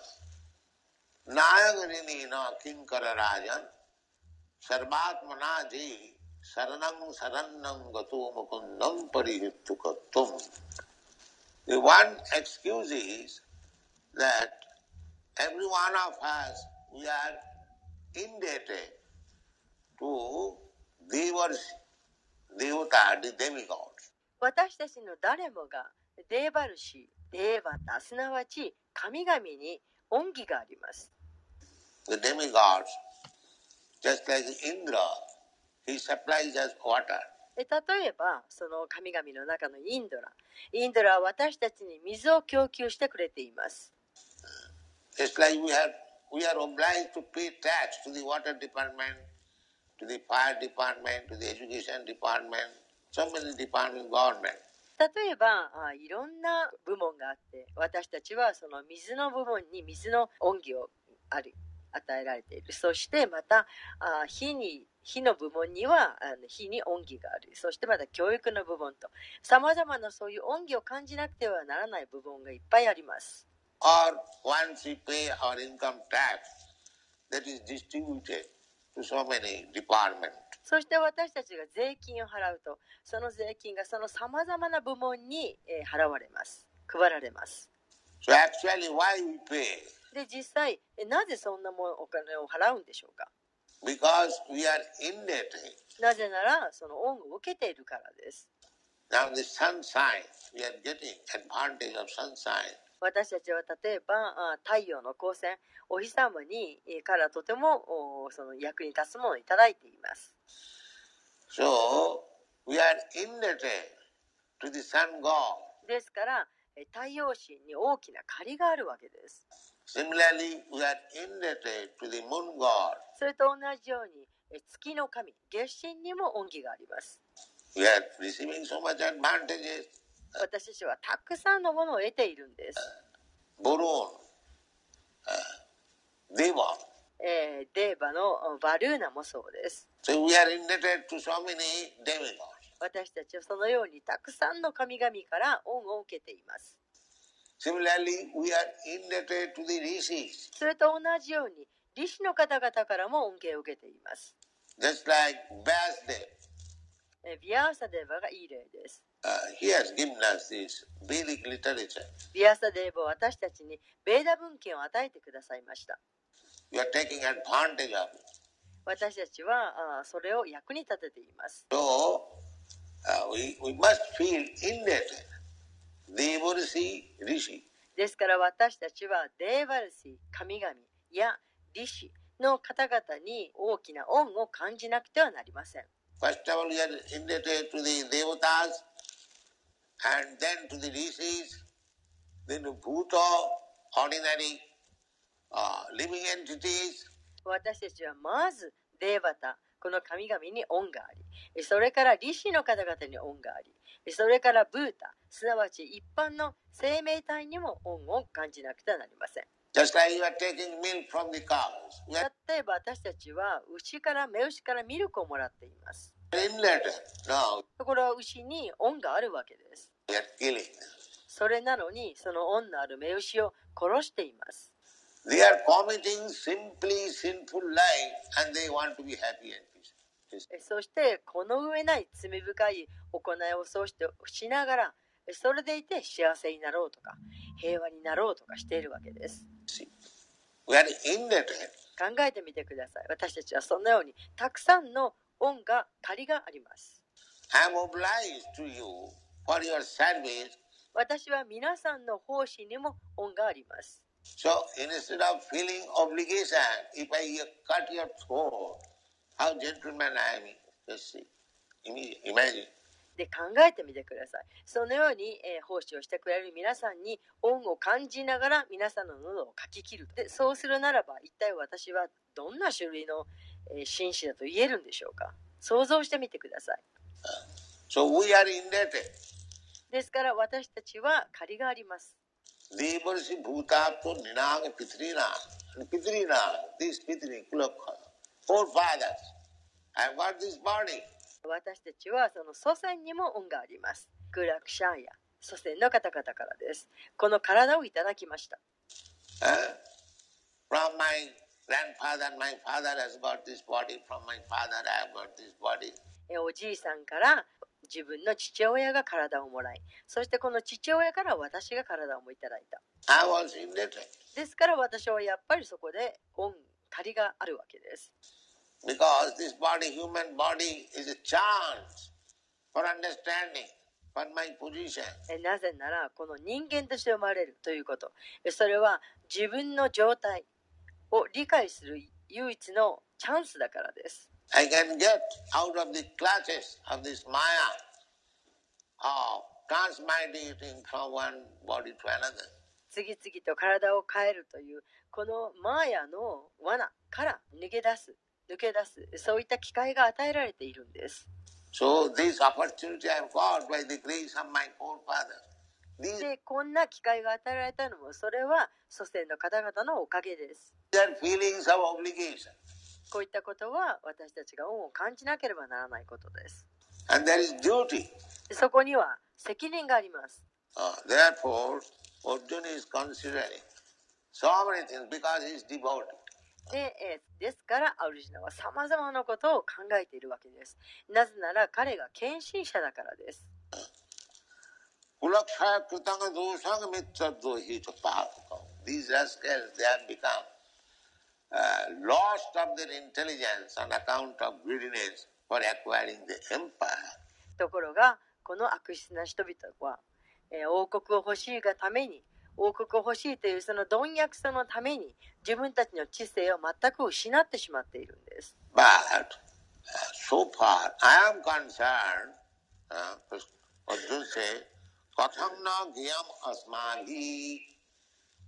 Speaker 10: Nayagarini na kinkara rajan. Sarvatmana ji. Saranam sarannam gato mukundam parihittukatum. The one excuse is that every one of us, we are indebted to Devarsi, Devata, the demigods.
Speaker 8: 私たちの誰もがデーバルシー、デーバタ、すなわち神々に恩義があります。
Speaker 10: the demigods, just like Indra, he supplies us water.
Speaker 8: え例えば、その神々の中のインドラ。インドラは私たちに水を供給してくれています。
Speaker 10: Just like we have, we are obliged to pay tax to the water department, to the fire department, to the education department, so many department government.
Speaker 8: 例えばあいろんな部門があって私たちはその水の部門に水の恩義をある与えられているそしてまたあ火に火の部門にはあの火に恩義があるそしてまた教育の部門とさまざまなそういう恩義を感じなくてはならない部門がいっぱいあります
Speaker 10: Or once we pay our income tax, that is distributed to so many departments.
Speaker 8: そして私たちが税金を払うとその税金がそのさまざまな部門に、えー払われます配られます
Speaker 10: So actually why we pay?
Speaker 8: で実際えなぜそんなもんお金を払うんでしょうか
Speaker 10: Because we are indebted.
Speaker 8: なぜならその恩を受けているからです。
Speaker 10: Now the sunshine, we are getting advantage of sunshine.
Speaker 8: 私たちは例えばあ太陽の光線、お日様にえからとてもおその役に立つものをいただいています。
Speaker 10: So we are indebted to the sun god.
Speaker 8: ですからえ太陽神に大きな借りがあるわけです。
Speaker 10: Similarly, we are indebted to the moon god.
Speaker 8: それと同じようにえ月の神、月神にも恩義があります。
Speaker 10: We are receiving so much advantages.
Speaker 8: 私たちはたくさんのものを得ているんです。
Speaker 10: ボロン、
Speaker 8: デーバ、え、デーバのバルーナもそうです。私たちはそのようにたくさんの神々から恩を受けています。それと同じように、リシの方々からも恩恵を受けています。ビアーサデーバがいい例です。ビアーサデーバは私たちにベーダ文献を与えてくださいました。私たちはそれを役に立てています。ですから私たちはデーバルシー、神々やリシの方々に大きな恩を感じなくてはなりません。
Speaker 10: First of all, we are indebted to the devatas, and then to the rishis, then to bhuta, ordinary uh, living entities,
Speaker 8: 私たちはまずデーバタこの神々に恩がありそれから利子の方々に恩がありそれからブータすなわち一般の生命体にも恩を感じなくてはなりません例えば私たちは牛から目牛からミルクをもらっています。
Speaker 10: と
Speaker 8: ころは牛に恩があるわけです。それなのにその恩のある目牛を殺しています。そしてこの上ない罪深い行いをそうしてしながらそれでいて幸せになろうとか。平和になろうとかしているわけです.考えてみてください。私たちはそのようにたくさんの恩が、借りがあります。私は皆さんの奉仕にも恩があります。
Speaker 10: So instead of feeling obligation, if I cut your throat, how gentleman I am. Just see. Ima- Imagine.
Speaker 8: で考えてみてください。そのように、えー奉仕をしてくれる皆さんに恩を感じながら皆さんの喉をかき切る。でそうするならば一体私はどんな種類の、えー紳士だと言えるんでしょうか想像してみてください。
Speaker 10: So we are indebted.
Speaker 8: ですから私たちは借りがあります。
Speaker 10: Devarsi Bhutapto Ninang Pitrina. And Pitrina, this Pitri Kulakha. Four fathers. I have got this body.
Speaker 8: 私たちはその祖先にも恩があります。グラクシャーや祖先の方々からです。この体をいただきました。
Speaker 10: Eh? From my grandfather, my father has got this body. From my father, I have got this body.
Speaker 8: えおじいさんから自分の父親が体をもらい、そしてこの父親から私が体をもいただいた。
Speaker 10: I was.
Speaker 8: ですから私はやっぱりそこで恩、借りがあるわけです。なぜならこの人間として生まれるということ。それは自分の状態を理解する唯一のチャンスだからです。次々と体を変えるというこのマーヤの罠から逃げ出す抜け出すそういった機会が与えられているんです。でこんな機会が与えられたのもそれは祖先の方々のおかげです。こういったことは私たちが恩を感じなければならないことです。そこには責任があります。で,えですからアリジナはさまざまなことを考えているわけです。なぜなら彼が献身者だからです。ところがこの悪質な人々は王国を欲しいがために王国を欲しいというその貪欲さのために自分たちの知性を全く失ってしまっているんです
Speaker 10: But uh, so far, I am concerned, uh, Kathangna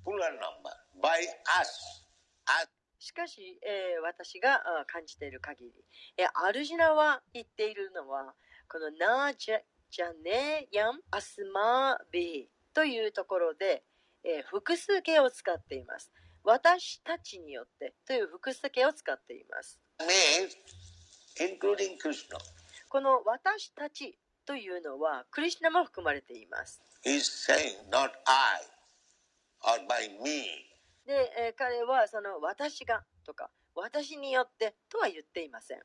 Speaker 10: number by us.
Speaker 8: しかし、えー私があ感じている限り、えーアルジナは言っているのはこのナージャジャネヤンアスマービーというところで、えー複数形を使っています私たちによってという複数形を使っています.この私たちというのはクリシュナも含まれています。
Speaker 10: Saying I.
Speaker 8: で、えー彼はその私がとか私によってとは言っていません。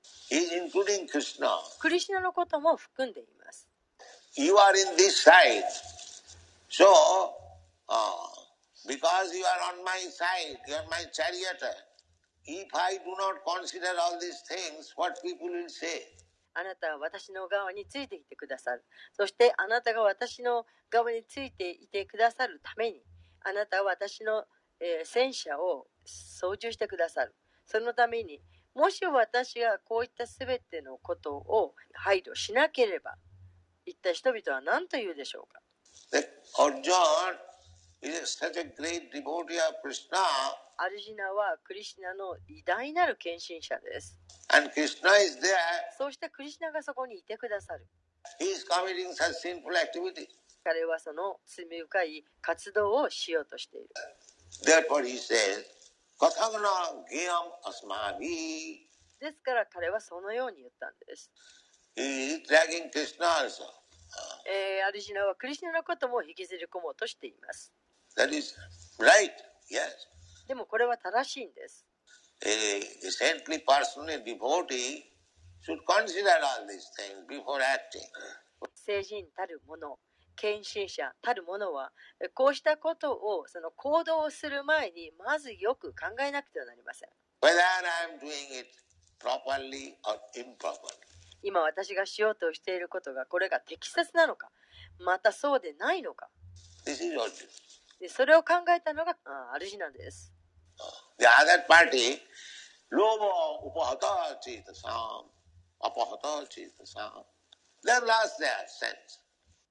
Speaker 8: クリシュナのことも含んでいます。
Speaker 10: You are in this side. So, uh, because you are on my side, you are my charioteer. If I do not consider all these things, what people will say?
Speaker 8: あなたは私の側についてきてくださる。そしてあなたが私の側についていてくださるために、あなたは私の、えー戦車を操縦してくださる。そのために、もし私がこういった全てのことを配慮しなければ、一体人々は何と言うでしょうか？アルジナはクリシナの偉大なる献身者です。そしてクリシナがそこにいてくださる。彼はその罪深い活動をしようとしている。ですから彼はそのように言ったんです。えー、アルジナはクリシナのことも引きずり込もうとしています。
Speaker 10: That is right, yes.
Speaker 8: でもこれは正しいんです。
Speaker 10: A, a saintly person, a devotee, should consider all these things before acting.
Speaker 8: 聖人たるもの、献身者たる者はこうしたことをその行動をする前にまずよく考えなくてはなりません
Speaker 10: Whether I am doing it properly or improperly.
Speaker 8: 今私がしようとしていることがこれが適切なのかまたそうでないのか
Speaker 10: This is is.
Speaker 8: でそれを考えたのがあアルジです。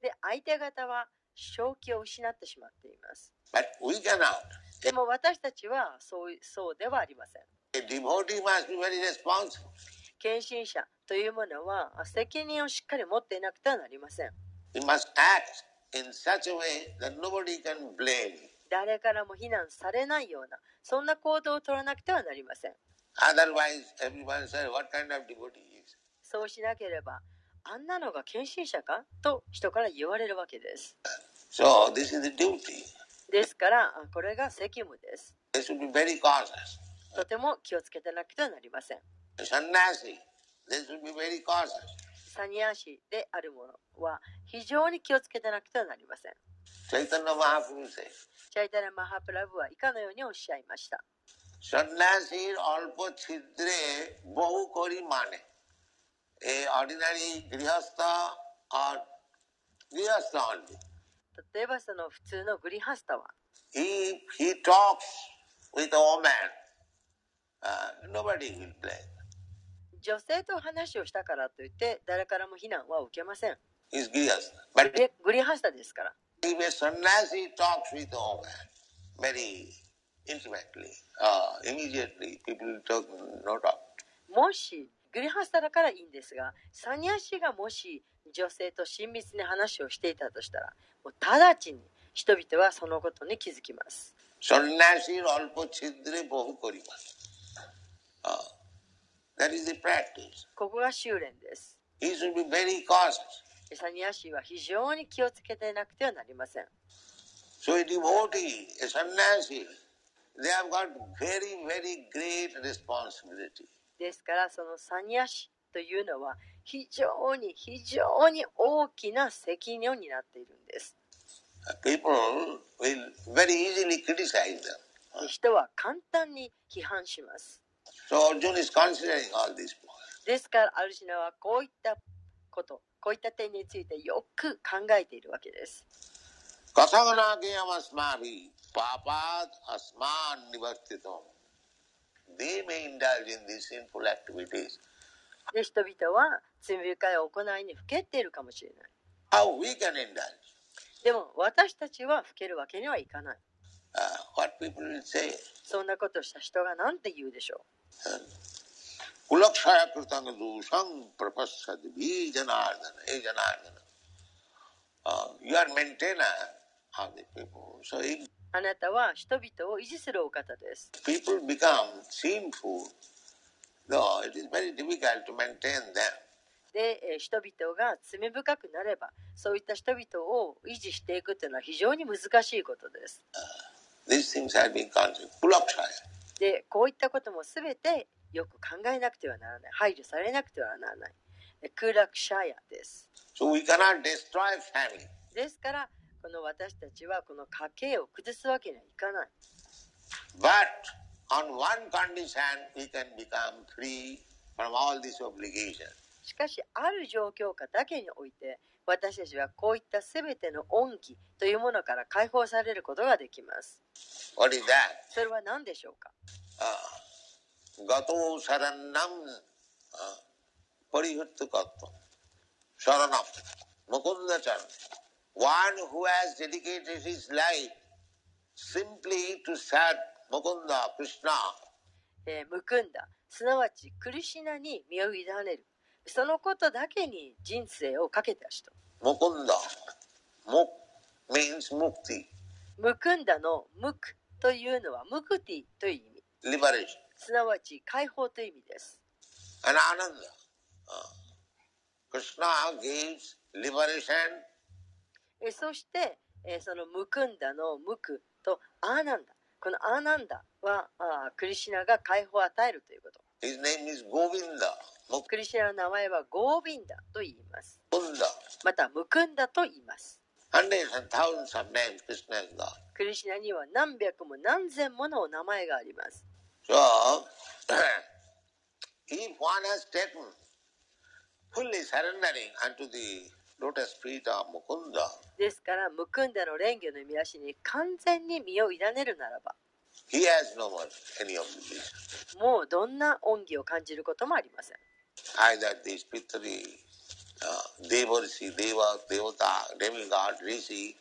Speaker 8: で相手方は正気を失ってしまっています。でも私たちはそう,そうではありません。献身者というものは責任をしっかり持っていなくてはなりません。誰からも非難されないようなそんな行動を取らなくてはなりません。そうしなければあんなのが献身者か？と人から言われるわけです。ですからこれが責務です。とても気をつけてなくてはなりません。サニアシであるものは非常に気をつけてなくてはなりません
Speaker 10: Chaitanya Mahaprabhu says,
Speaker 8: チャイタラ・マハプラブは以下のようにおっしゃいました
Speaker 10: সন্ন্যাসীর অল্প ছিদ্রে বহু করি মানে এ অর্ডিনারি গৃহস্থ আর গৃহস্থ only.
Speaker 8: 例えばその普通のグリハスタは
Speaker 10: If he talks with a woman, uh, nobody will blame.
Speaker 8: 女性と話をしたからといって誰からも非難は受けません
Speaker 10: He's grihastha. But
Speaker 8: でグリハスタですから
Speaker 10: if a sannyasi talks with a woman very intimately, uh, immediately people will talk, no talk.
Speaker 8: もしグリハスタだからいいんですがサニアシがもし女性と親密に話をしていたとしたらもう直ちに人々はそのことに気づきます
Speaker 10: সন্ন্যাসীর অল্প ছিদ্রে বহু করি মানে Uh, That is the practice.
Speaker 8: ここが修練です
Speaker 10: He should be very cautious.
Speaker 8: サニアシは非常に気をつけてなくてはなりません
Speaker 10: So a devotee, a sannyasi, they have got very, very great responsibility.
Speaker 8: ですからそのサニアシというのは非常に非常に大きな責任を担っているんです
Speaker 10: People will very easily criticize them.
Speaker 8: で人は簡単に批判します
Speaker 10: So Arjuna consider all these point.
Speaker 8: ですから、アルシナはこういったこと、こういった点についてよく考えているわけです。で人々は罪深い行いにふけているかもしれない。でも私たちはふけるわけにはいかない。そんなことをした人が何て言うでしょ
Speaker 10: う dusang prapassadi janardana, hey janardana. Uh, you are maintainer of the people. So if
Speaker 8: うあなたは人々を維持するお方です
Speaker 10: people become sinful, though it is very difficult to maintain them.
Speaker 8: でえー人々が罪深くなればそういった人々を維持していくというのは非常に難しいことです
Speaker 10: These things have been considered.
Speaker 8: でこういったことも全てよく考えなくてはならない。排除されなくてはならない。クーラクシャヤです、ですからこの私たちはこの家計を崩すわけにはいかない。しかしある状況下だけにおいて私たちはこういったすべての恩義というものから解放されることができます。それは何でしょうか、
Speaker 10: uh, ガ
Speaker 8: トーサ、すなわちクリシナに身を委ねる。そのことだけに人生をかけた人。
Speaker 10: Mukunda. Muk means mukti,
Speaker 8: むくんだのムクというのはムクティという意味。
Speaker 10: liberation,
Speaker 8: すなわち解放という意味です。
Speaker 10: and ananda. Uh, Krishna gives liberation
Speaker 8: えーそして、えーそのムクンダのムクとアーナンダ。このアーナンダはクリシナが解放を与えるということ。
Speaker 10: His name is Govinda, ム
Speaker 8: クリシナの名前はゴービンダと言いますまたムクンダと言いますクリシナには何百も何千ものお名前があります。ですから、ムクンダの蓮華の見出しに完全に身を委ねるならば、もうどんな恩義を感じることもありません。
Speaker 10: Either these pitri, uh, Devarsi, Deva, Devata, demigod, rishi,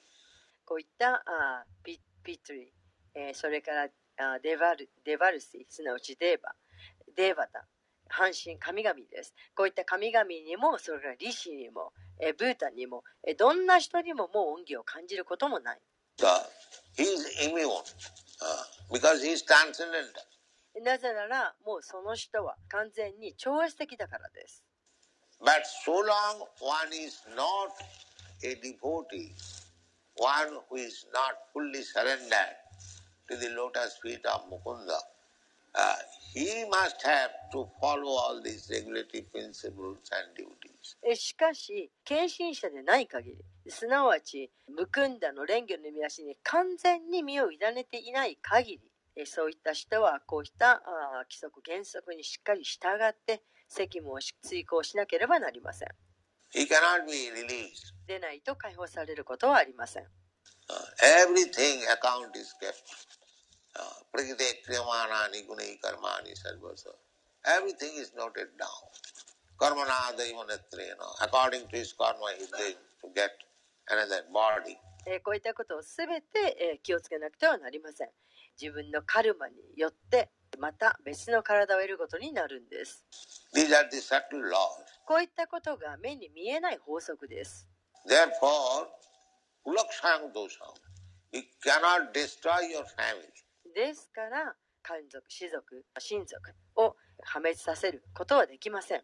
Speaker 8: こういったあーピピトリ、えーそれからあーデバルデバルシすなわちデーバデーバタ半身神々ですこういった神々にもそれからリシにも、えーブータンにも、えーどんな人にももう恩義を感じることもない
Speaker 10: so he is immune uh, because he is transcendental.
Speaker 8: なぜならもうその人は完全に超越的だからです
Speaker 10: But so long one is not a devotee, one who is not fully surrendered to the lotus feet of Mukunda, uh, he must have to follow all these regulatory principles and duties.
Speaker 8: えしかし献身者でない限りすなわちむくんだの蓮華の見足に完全に身を委ねていない限りえそういった人はこうしたあー規則原則にしっかり従って責務をし遂行しなければなりません.でないと解放されることはありません
Speaker 10: Uh, everything account is kept. Uh, Prakite kriyamana nigunai karmani sarvasa. Everything is noted down. Karmana daivanatreya. According to his karma, he is going to get another body.
Speaker 8: えーこういったことを全て、えー気をつけなくてはなりません自分のカルマによってまた別の体を得ることになるんです。こういったことが目に見えない法則です。ですから漢族士族親族を破滅させることはできません、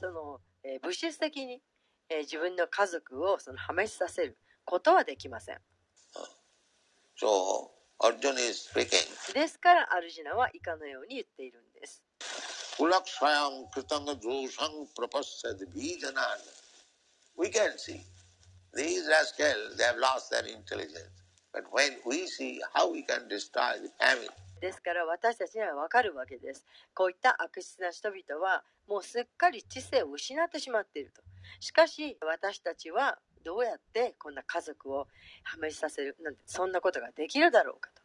Speaker 8: その、え、物質的に、え、自分の家族をその破滅させる。ことはできません
Speaker 10: So, Arjuna is speaking.
Speaker 8: ですからアルジナは以下のように言っているんです
Speaker 10: Ulakshayam kritanga dosam prapassad vijanana. We can see. These rascals, they have lost their intelligence. But when we see how we can destroy the family,
Speaker 8: ですから私たちにはわかるわけですこういった悪質な人々はもうすっかり知性を失ってしまっているとしかし私たちはどうやってこんな家族を破滅させるなんてそんなことができるだろうかと.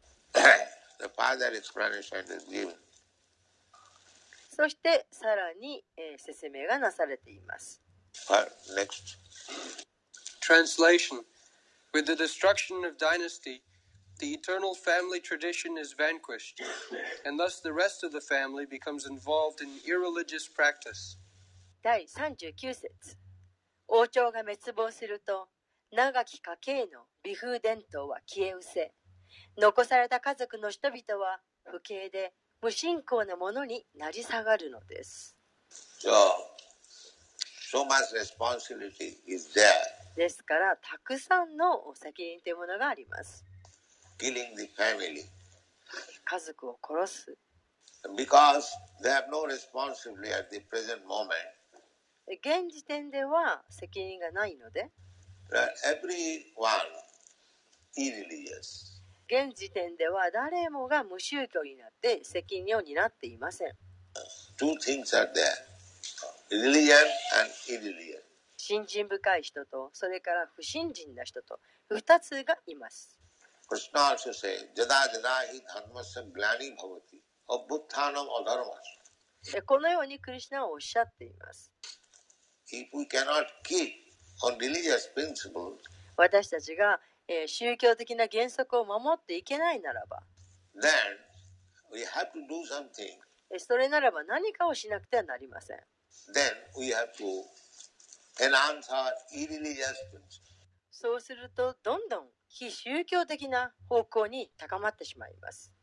Speaker 8: そしてさらに、えー説明がなされています。
Speaker 10: Well, next.
Speaker 9: Translation With the destruction of dynasty, the eternal family tradition is vanquished, and thus the rest of the family becomes involved in irreligious practice.
Speaker 8: 第39節王朝が滅亡すると長き家系の美風伝統は消え失せ残された家族の人々は不敬で無信仰なものになり下がるのです。
Speaker 10: So, so.
Speaker 8: ですからたくさんの責任というものがあります。家族を殺す。
Speaker 10: Because they have no responsibility at the present moment.
Speaker 8: 現時点では責任がないので現時点では誰もが無宗教になって責任を担っていません。新人深い人とそれから不信心な人と2つがいます。Say, このようにクリスナはおっしゃっています。私たちが宗教的な原則を守っていけないならば、そ。うすると、どんどん非宗教的な方向に高まってしまいます。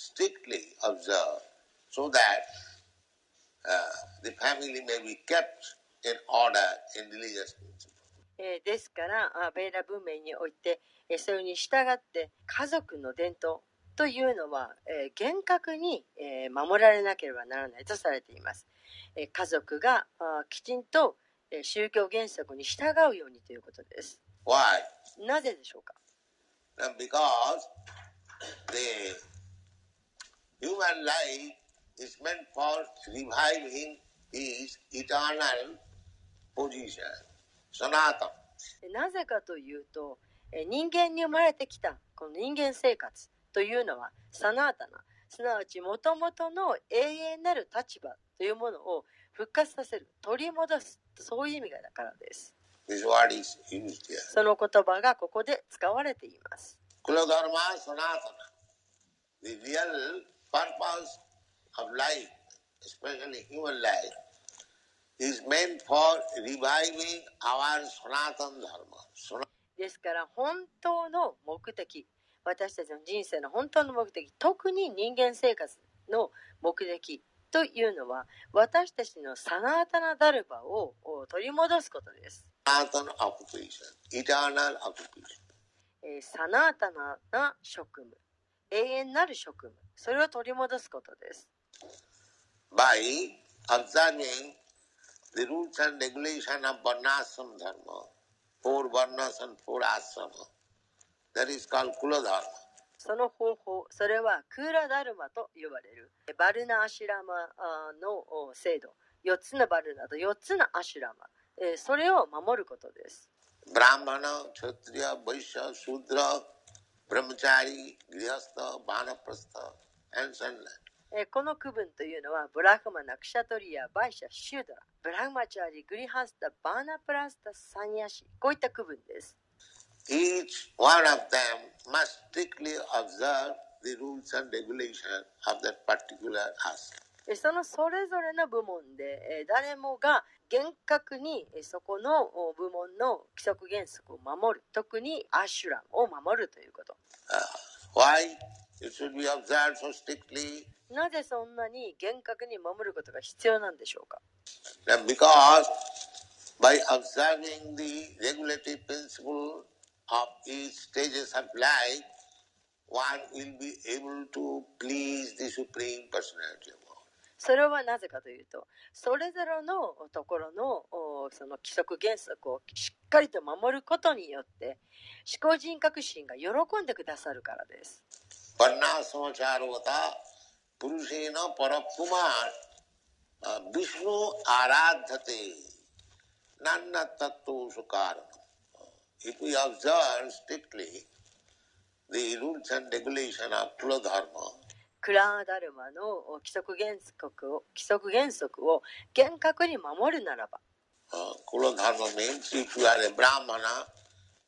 Speaker 10: Strictly observed so that uh, the family may be kept in order in religious
Speaker 8: ーですからあベーラ文明において、えーそれに従って家族の伝統というのは、えー厳格に、えー守られなければならないとされています。えー家族がきちんと、えー宗教原則に従うようにということです。
Speaker 10: Why?
Speaker 8: なぜでしょうか
Speaker 10: ？Because the human life is meant for reviving his eternal
Speaker 8: なぜかというと人間に生まれてきたこの人間生活というのはサナータナすなわちもともとの永遠なる立場というものを復活させる取り戻すそういう意味がだからです。その言葉がここで使われています「
Speaker 10: このダルマ・サナータナ」「ル purpose of life, especially human life, is meant for reviving our sanatana dharma.
Speaker 8: ですから本当の目的、私たちの人生の本当の目的、特に人間生活の目的というのは、私たちのサナータナダルバをお取り戻すことです。サナータナな職務、永遠なる職務、それを取り戻すことです。
Speaker 10: By observing the rules and regulation of Varnashram dharma, four Varnas and four Ashrama, that is called Kuladharma.
Speaker 8: その方法、それはクーラダルマと呼ばれるバルナ・アシュラマのお制度、4つのバルナと4つのアシュラマ、えーそれを守ることです。
Speaker 10: Brahmana, Kshatriya, Vaishya, Shudra, Brahmachari, Grihastha, Vanaprastha, and
Speaker 8: ーこの区分というのはブラフマナ、クシャトリア、バイシャ、シューダラ、ブラフマチャーリ、グリハスタ、バーナプラスタ、サニヤシ、こういった区分です。
Speaker 10: Each one of them must strictly observe the rules and regulation of that particular ashram.
Speaker 8: えーそのそれぞれの部門で、えー誰もが厳格にえーそこのお部門の規則原則を守る。特にアシュラムを守るということ。
Speaker 10: Uh, so?
Speaker 8: なぜそんなに厳格に守ることが必要なんでしょうか
Speaker 10: by observing the regulative principle of each stages of life, one will be able to please the Supreme Personality of God.
Speaker 8: それはなぜかというと、それぞれのところのその規則原則をしっかりと守ることによって、思考人格心が喜んでくださるからです。
Speaker 10: Varnasamacharvata Purushena Parapuman uh, Vishnu Aradhate Nanna Tattva Sukaram. If we observe strictly the rules and regulation of Kula Dharma,
Speaker 8: クラーダルマのお規則原則を規則原則を厳格に守るならば、
Speaker 10: uh, Kula Dharma means if you are a Brahmana,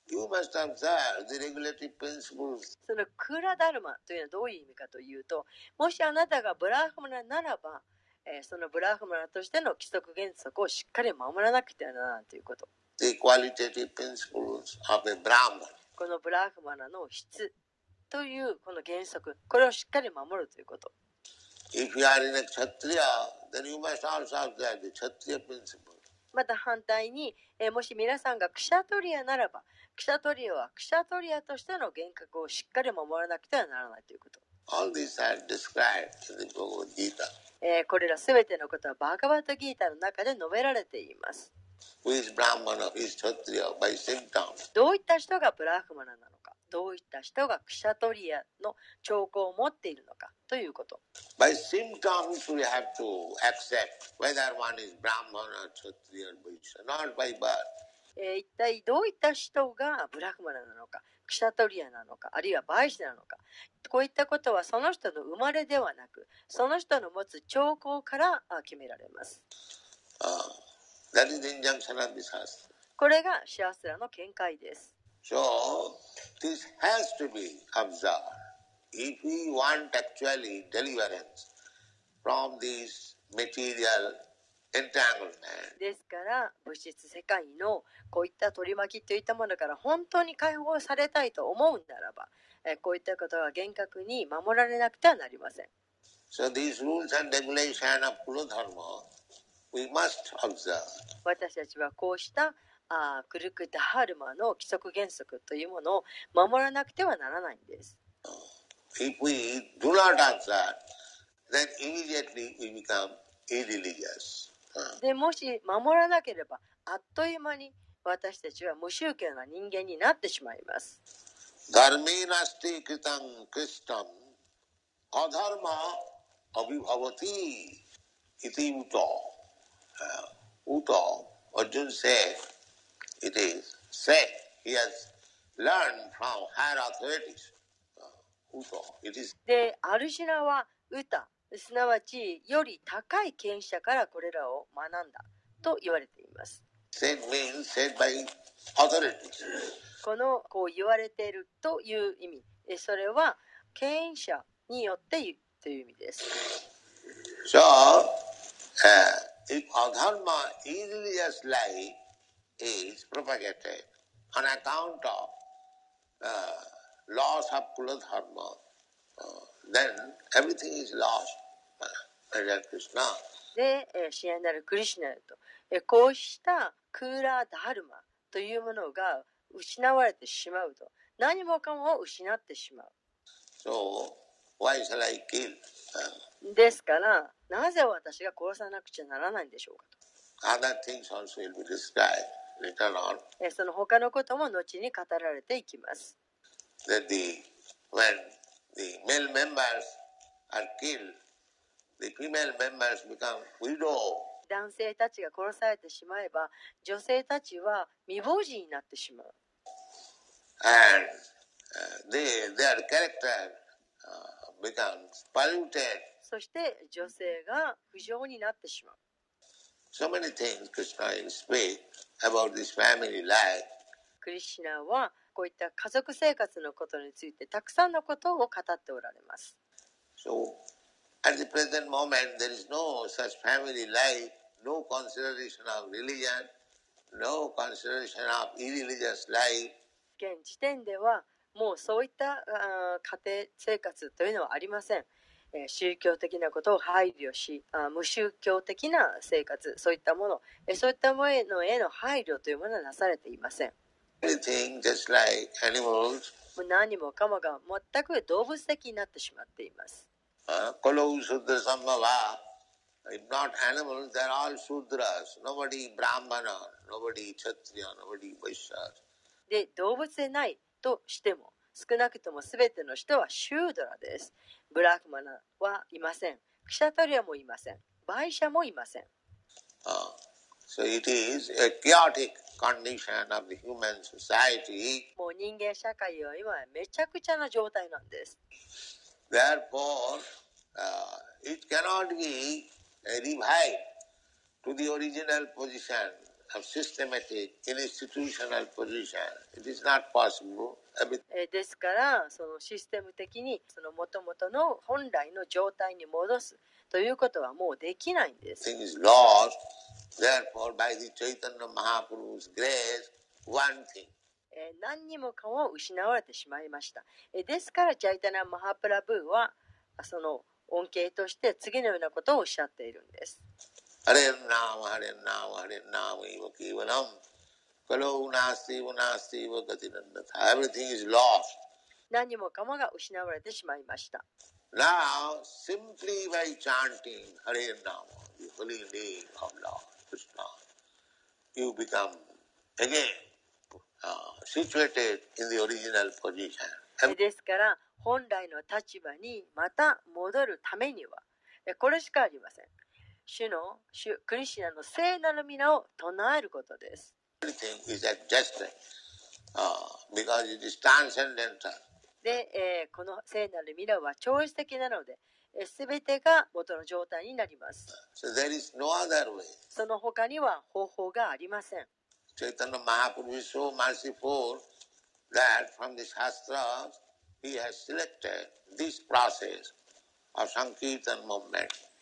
Speaker 10: you must observe the regulative principles
Speaker 8: そのクラダルマというのはどういう意味かというと、もしあなたがブラフマナならば、えーそのブラフマナとしての規則原則をしっかり守らなくてはならないということ。
Speaker 10: the qualitative principles of a Brahman.
Speaker 8: このブラフマナの質というこの原則これをしっかり守るということ。また反対にもし皆さんがクシャトリアならばクシャトリアはクシャトリアとしての幻覚をしっかり守らなくてはならないということ。これらすべてのことはバーガバットギータの中で述べられています。どういった人がブラフマナなのかどういった人がクシャトリアの兆候を持っているのかということ。
Speaker 10: By symptoms we have to accept whether one is Brahmana, Kshatriya, or Vaishya, not by birth.
Speaker 8: えー一体どういった人がブラフマナなのか、クシャトリアなのか、あるいはバイシなのか、こういったことはその人の生まれではなく、その人の持つ兆候からあ決められます。
Speaker 10: Uh, that is the injunction of the.
Speaker 8: これがシアスラの見解です。
Speaker 10: So, this has to be observed. If we want actually deliverance from this material entanglement,
Speaker 8: ですから物質世界のこういった取り巻きといったものから本当に解放されたいと思うならば、えーこういったことは厳格に守られなくてはなりません。
Speaker 10: so these rules and regulation of Kula Dharma, we must observe.
Speaker 8: 私たちはこうしたあクルク・ダハルマの規則原則というものを守らなくてはならないんです。
Speaker 10: If
Speaker 8: でもし守らなければあっという間に私たちは無宗教な人間になってしまいます。
Speaker 10: it is said he has learn from Heraclitus.
Speaker 8: で、アルシナは歌、すなわちより高い権者からこれらを学んだと言われています。このこう言われているという意味、それは権者によって言うという意味です。
Speaker 10: So, uh, if is propagated on account of uh, loss of kula dharma, uh, then everything is lost. Uh, Hare Krishna.
Speaker 8: で、えー、支援なるクリシュナよと、えーこうしたクーラーダルマというものが失われてしまうと、何もかも失ってしまう。
Speaker 10: So, why shall I kill? Uh,
Speaker 8: ですから、なぜ私が殺さなくちゃならないんでしょうか
Speaker 10: other things also will be described
Speaker 8: その他のことも後に語られていきます。男性たちが殺されてしまえば、女性たちは未亡人になってしまう。そして女性が不浄になってしまう。
Speaker 10: So many things Krishna speak about this family life.
Speaker 8: クリシュナはこういった家族生活のことについてたくさんのことを語っておられます。
Speaker 10: So at the present moment there is no such family life, no consideration of religion, no consideration of irreligious life.
Speaker 8: 現時点ではもうそういった家庭生活というのはありません。宗教的なことを配慮し無宗教的な生活そういったものそういったものへの配慮というものはなされていません。何もかもが全く動物的になってしまっています。で動物でないとしても少なくとも全ての人はシュードラです。ブラックマナはいません。クシャタリアもいません。バイシャもいません。
Speaker 10: Uh, so.
Speaker 8: もう人間社会は今めちゃくちゃな状態なんです。
Speaker 10: Therefore, uh, it cannot be uh, revived to the original position of systematic institutional position. It is not possible.
Speaker 8: え、ですからそのシステム的にもともとの本来の状態に戻すということはもうできないんです。何にもかも失われてしまいました。ですから、ジャイタナ・マハプラブーはその恩恵として次のようなことをおっしゃっているんです。何もかもが失われてしまいました。ですから、本来の立場にまた戻るためには、これしかありません。主の主クリシナの聖なる皆を唱えることです。
Speaker 10: Everything is adjusted uh, because it is transcendental.
Speaker 8: で、えーこの聖なる皆は超越的なので、すべてが元の状態になります。
Speaker 10: So there is no other way.
Speaker 8: その他には方法がありません。
Speaker 10: Chaitanya Mahaprabhu is so merciful that from the Shastras he has selected this process of Sankirtan movement.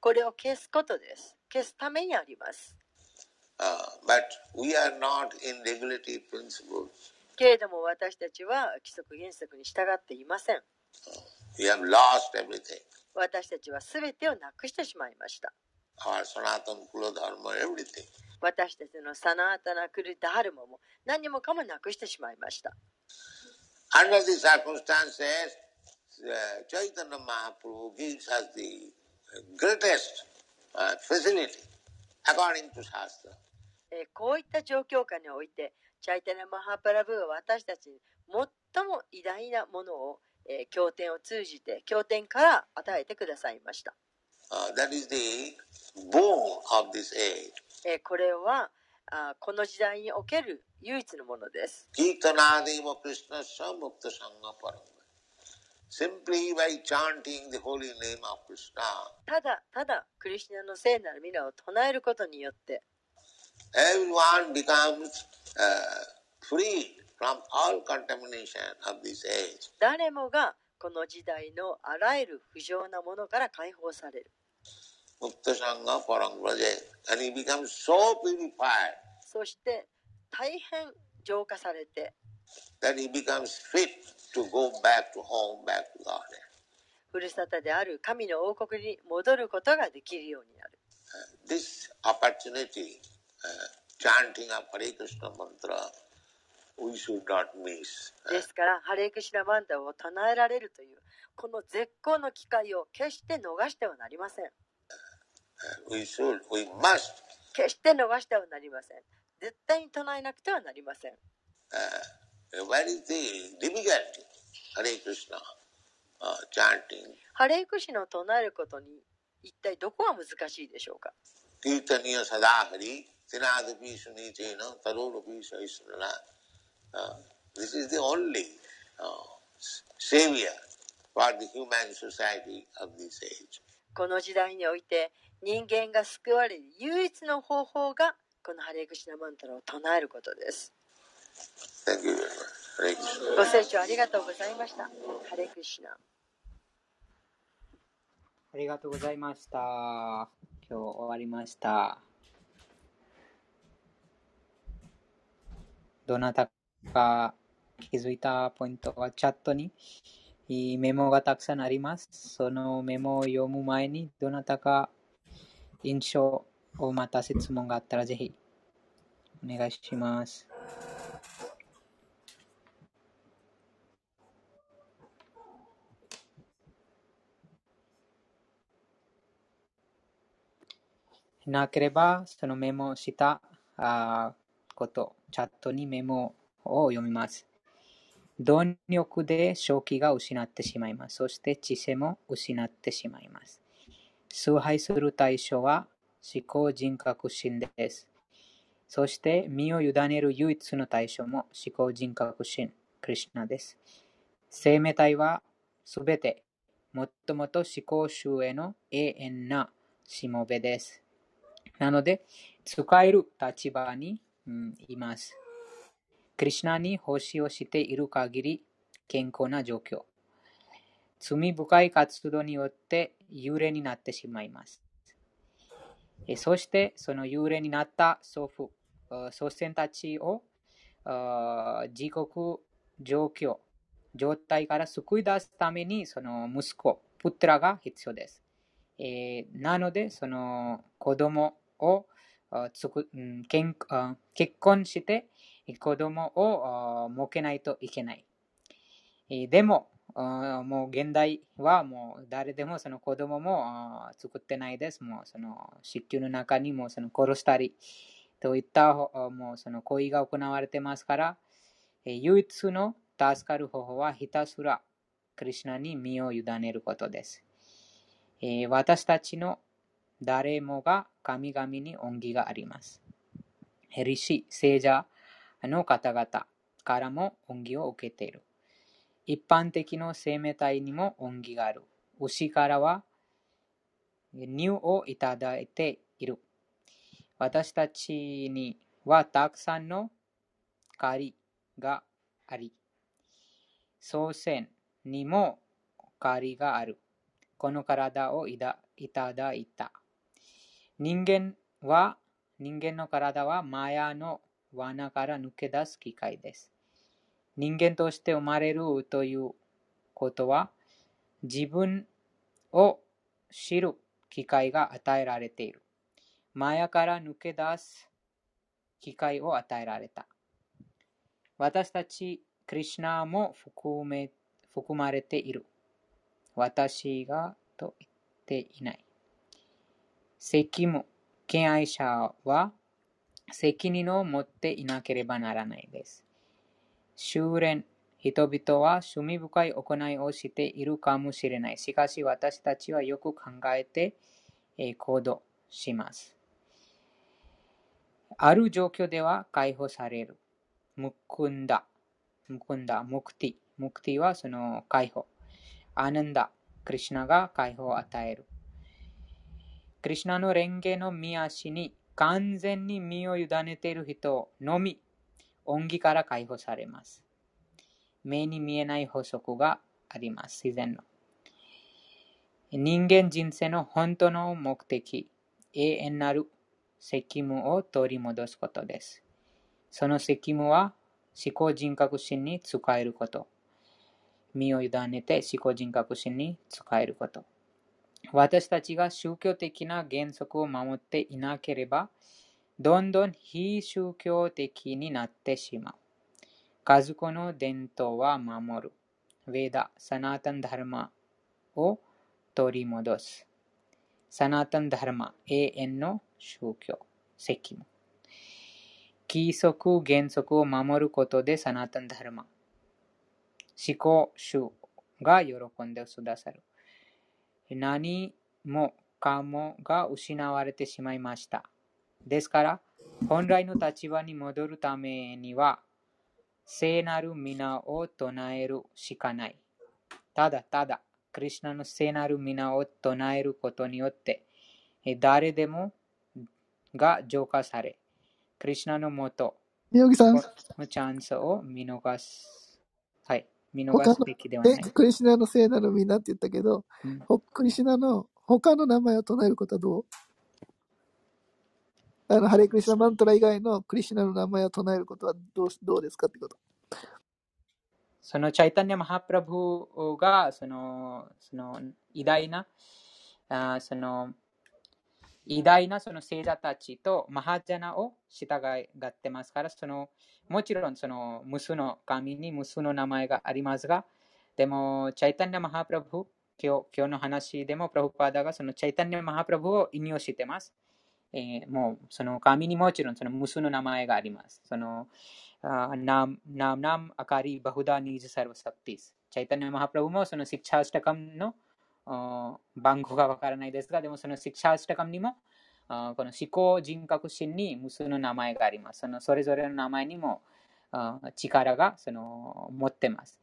Speaker 8: これを消すことです。消すためにあります。
Speaker 10: Uh, but we are not in regulative principles.
Speaker 8: けれども私たちは規則原則に従っていません。
Speaker 10: We have lost everything.
Speaker 8: 私たちは全てをなくしてしまいました。
Speaker 10: Our Sanatana Kula Dharma, everything.
Speaker 8: 私たちのサナータナクルダハルモも何もかもなくしてしまいました。
Speaker 10: Under these circumstances, uh, Chaitanya Mahaprabhu gives us the
Speaker 8: こういった状況下において、チャイタナ・マハパラブーは私たちに最も偉大なものを、え、経典を通じて、経典から与えてくださいました。
Speaker 10: Uh, that is the of this age.
Speaker 8: これはあこの時代における唯一のものです。
Speaker 10: Simply by chanting the holy name of Krishna,
Speaker 8: ただただクリシュナの聖なる皆を唱えることによって、
Speaker 10: everyone becomes uh, free from all contamination of this age.
Speaker 8: 誰もがこの時代のあらゆる不浄なものから解放される。
Speaker 10: Mukta Sangha Parang Vraja. And he becomes so purified
Speaker 8: そして大変浄化されて、
Speaker 10: that he becomes fit to go back to home, back to Godhead.
Speaker 8: ふるさとである神の王国に戻ることができるようになる。
Speaker 10: This opportunity, uh, chanting of Hare Krishna mantra, we should not miss.
Speaker 8: ですから、ハレイクシナマンダを唱えられるという、この絶好の機会を決して逃してはなりません。
Speaker 10: Uh, we should, we must
Speaker 8: 決して逃してはなりません。絶対に唱えなくてはなりません。
Speaker 10: uh, where is the difficulty? ン
Speaker 8: ハレイクシナを唱えることに一体どこは難しいでしょうか・この時代において人間が救われる唯一の方法がこのハレイクシナ・マンタラを唱えることです。
Speaker 10: Thank you very much. Hare Krishna.
Speaker 8: ご清聴ありがとうございました。ハレイクシナ。
Speaker 2: ありがとうございました。今日終わりました。どなたか気づいたポイントはチャットに？いいメモがたくさんあります。そのメモを読む前にどなたか印象をまた質問があったらぜひお願いします。なければ、そのメモしたあこと、チャットにメモを読みます。貪欲で正気が失ってしまいます。そして知性も失ってしまいます。崇拝する対象は思考人格心です。そして身を委ねる唯一の対象も思考人格心、クリシュナです。生命体はすべて、もっともと思考集への永遠なしもべです。なので、使える立場に、うんいます。クリシュナに奉仕をしている限り、健康な状況。罪深い活動によって幽霊になってしまいます。えそして、その幽霊になった祖父、祖先たちを自国状況、状態から救い出すために、その息子、プトラが必要です。えーなので、その子供をつく、結婚して子供を設けないといけない。えーでも、もう現代はもう誰でもその子供も作ってないです。もうその子宮の中にもその殺したりといったもうその行為が行われてますから、えー唯一の助かる方法はひたすらクリシュナに身を委ねることです。えー私たちの誰もが神々に恩義があります。ヘリシ、聖者の方々からも恩義を受けている。一般的の生命体にも恩義がある。牛からは乳をいただいている。私たちにはたくさんの借りがあり、祖先にもりがある。この体をいただいた。人間は、人間の体はマヤの罠から抜け出す機会です。人間として生まれるということは、自分を知る機会が与えられている。マヤから抜け出す機会を与えられた。私たち、クリシナも含め含まれている。私がと言っていない。責務、敬愛者は責任を持っていなければならないです。修練、人々は趣味深い行いをしているかもしれない。しかし私たちはよく考えて行動します。ある状況では解放される。ムクンダ、ムクンダ、ムクティ。ムクティはその解放。アナンダ、クリシナが解放を与える。クリシナの蓮華の御足に完全に身を委ねている人のみ、恩義から解放されます。目に見えない法則があります。自然の。人間人生の本当の目的、永遠なる責務を取り戻すことです。その責務は思考人格心に使えること。身を委ねて思考人格心に使えること。私たちが宗教的な原則を守っていなければ、どんどん非宗教的になってしまう。家族の伝統は守る。ヴェダ、サナータンダルマを取り戻す。サナータンダルマ、永遠の宗教、責務。規則、原則を守ることでサナータンダルマ、思考主が喜んでくださる。何もかもが失われてしまいました。ですから、本来の立場に戻るためには、聖なる皆を唱えるしかない。ただただ、クリュナの聖なる皆を唱えることによって、誰でもが浄化され、クリュナのもと、
Speaker 6: 宮城さん、
Speaker 2: チャンスを見逃す。はい。見逃すべきではない。
Speaker 6: え、クリシナの聖なる皆って言ったけど、うん、クリシナの他の名前を唱えることはどう？あの、ハレクリシナマントラ以外のクリシナの名前を唱えることはどうどうですかってこと。
Speaker 2: そのチャイタンヤ・マハプラブが、その、その偉大な、あその、偉大なその聖者たちとマハジャナを従いがってますから、そのもちろんその無数の神に無数の名前がありますが、でも、チャイタンヤ・マハプラブ、今日今日の話でも、プラブパーダがそのチャイタンヤ・マハプラブを引用してます。えー、もうその神にもちろんその無数の名前があります。そのナムナムナムアカリバフダニーズサルバサクティス。チャイタンヤ・マハプラブもそのシクチャースタカムの番号がわからないですが、でもそのシクシャースタカムにも、この思考人格心に無数の名前があります。そのそれぞれの名前にも力がその持ってます。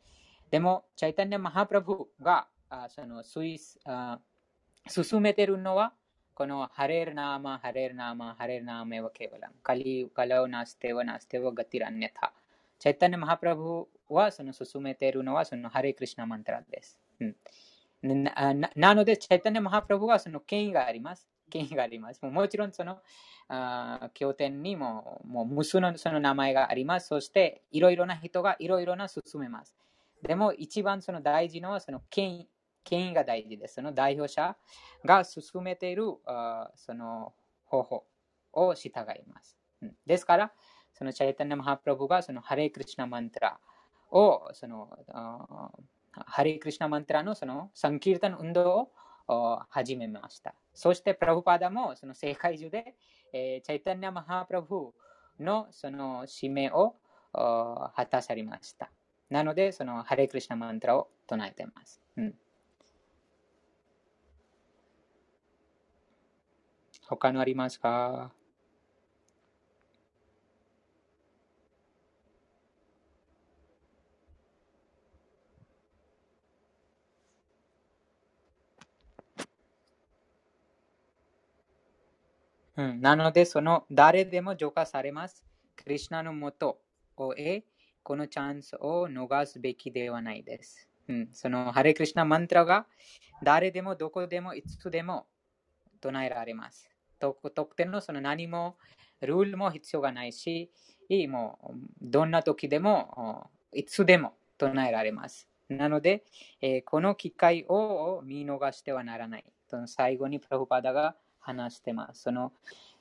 Speaker 2: でも、チャイタンヤ・マハプラブがそのスイス進めてるのは、このハレルナーマ、ハレルナーマ、ハレルナーメはケバラン。カリカラウナステワナステワガティランネタ。チャイタンヤ・マハプラブはその進めてるのはそのハレクリシナマンタラです。うんななので、チャイタネ・マハプラブはその権威があります。権威があります。もちろん、そのあ経典にももう無数のその名前があります。そして、いろいろな人がいろいろな進めます。でも、一番その大事のはその権威。権威が大事です。その代表者が進めているあその方法を従います。ですから、そのチャイタネ・マハプラブがそのハレイクリシナマントラをそのハリクリシナマントラのそのサンキルタン運動を始めました。そして、プラブパダもその世界中で、えー、チャイタンヤ・マハプラブのその使命を果たされました。なので、そのハレークリシナマントラを唱えています。うん、他のありますかうん、なので、その誰でも浄化されます。クリュナのもとを得、このチャンスを逃すべきではないです。うん、そのハレクリシナマントラが誰でもどこでもいつでも唱えられます。と特典のその何もルールも必要がないし、もうどんな時でもいつでも唱えられます。なので、えーこの機会を見逃してはならない。その最後にプラフパダが話してます。その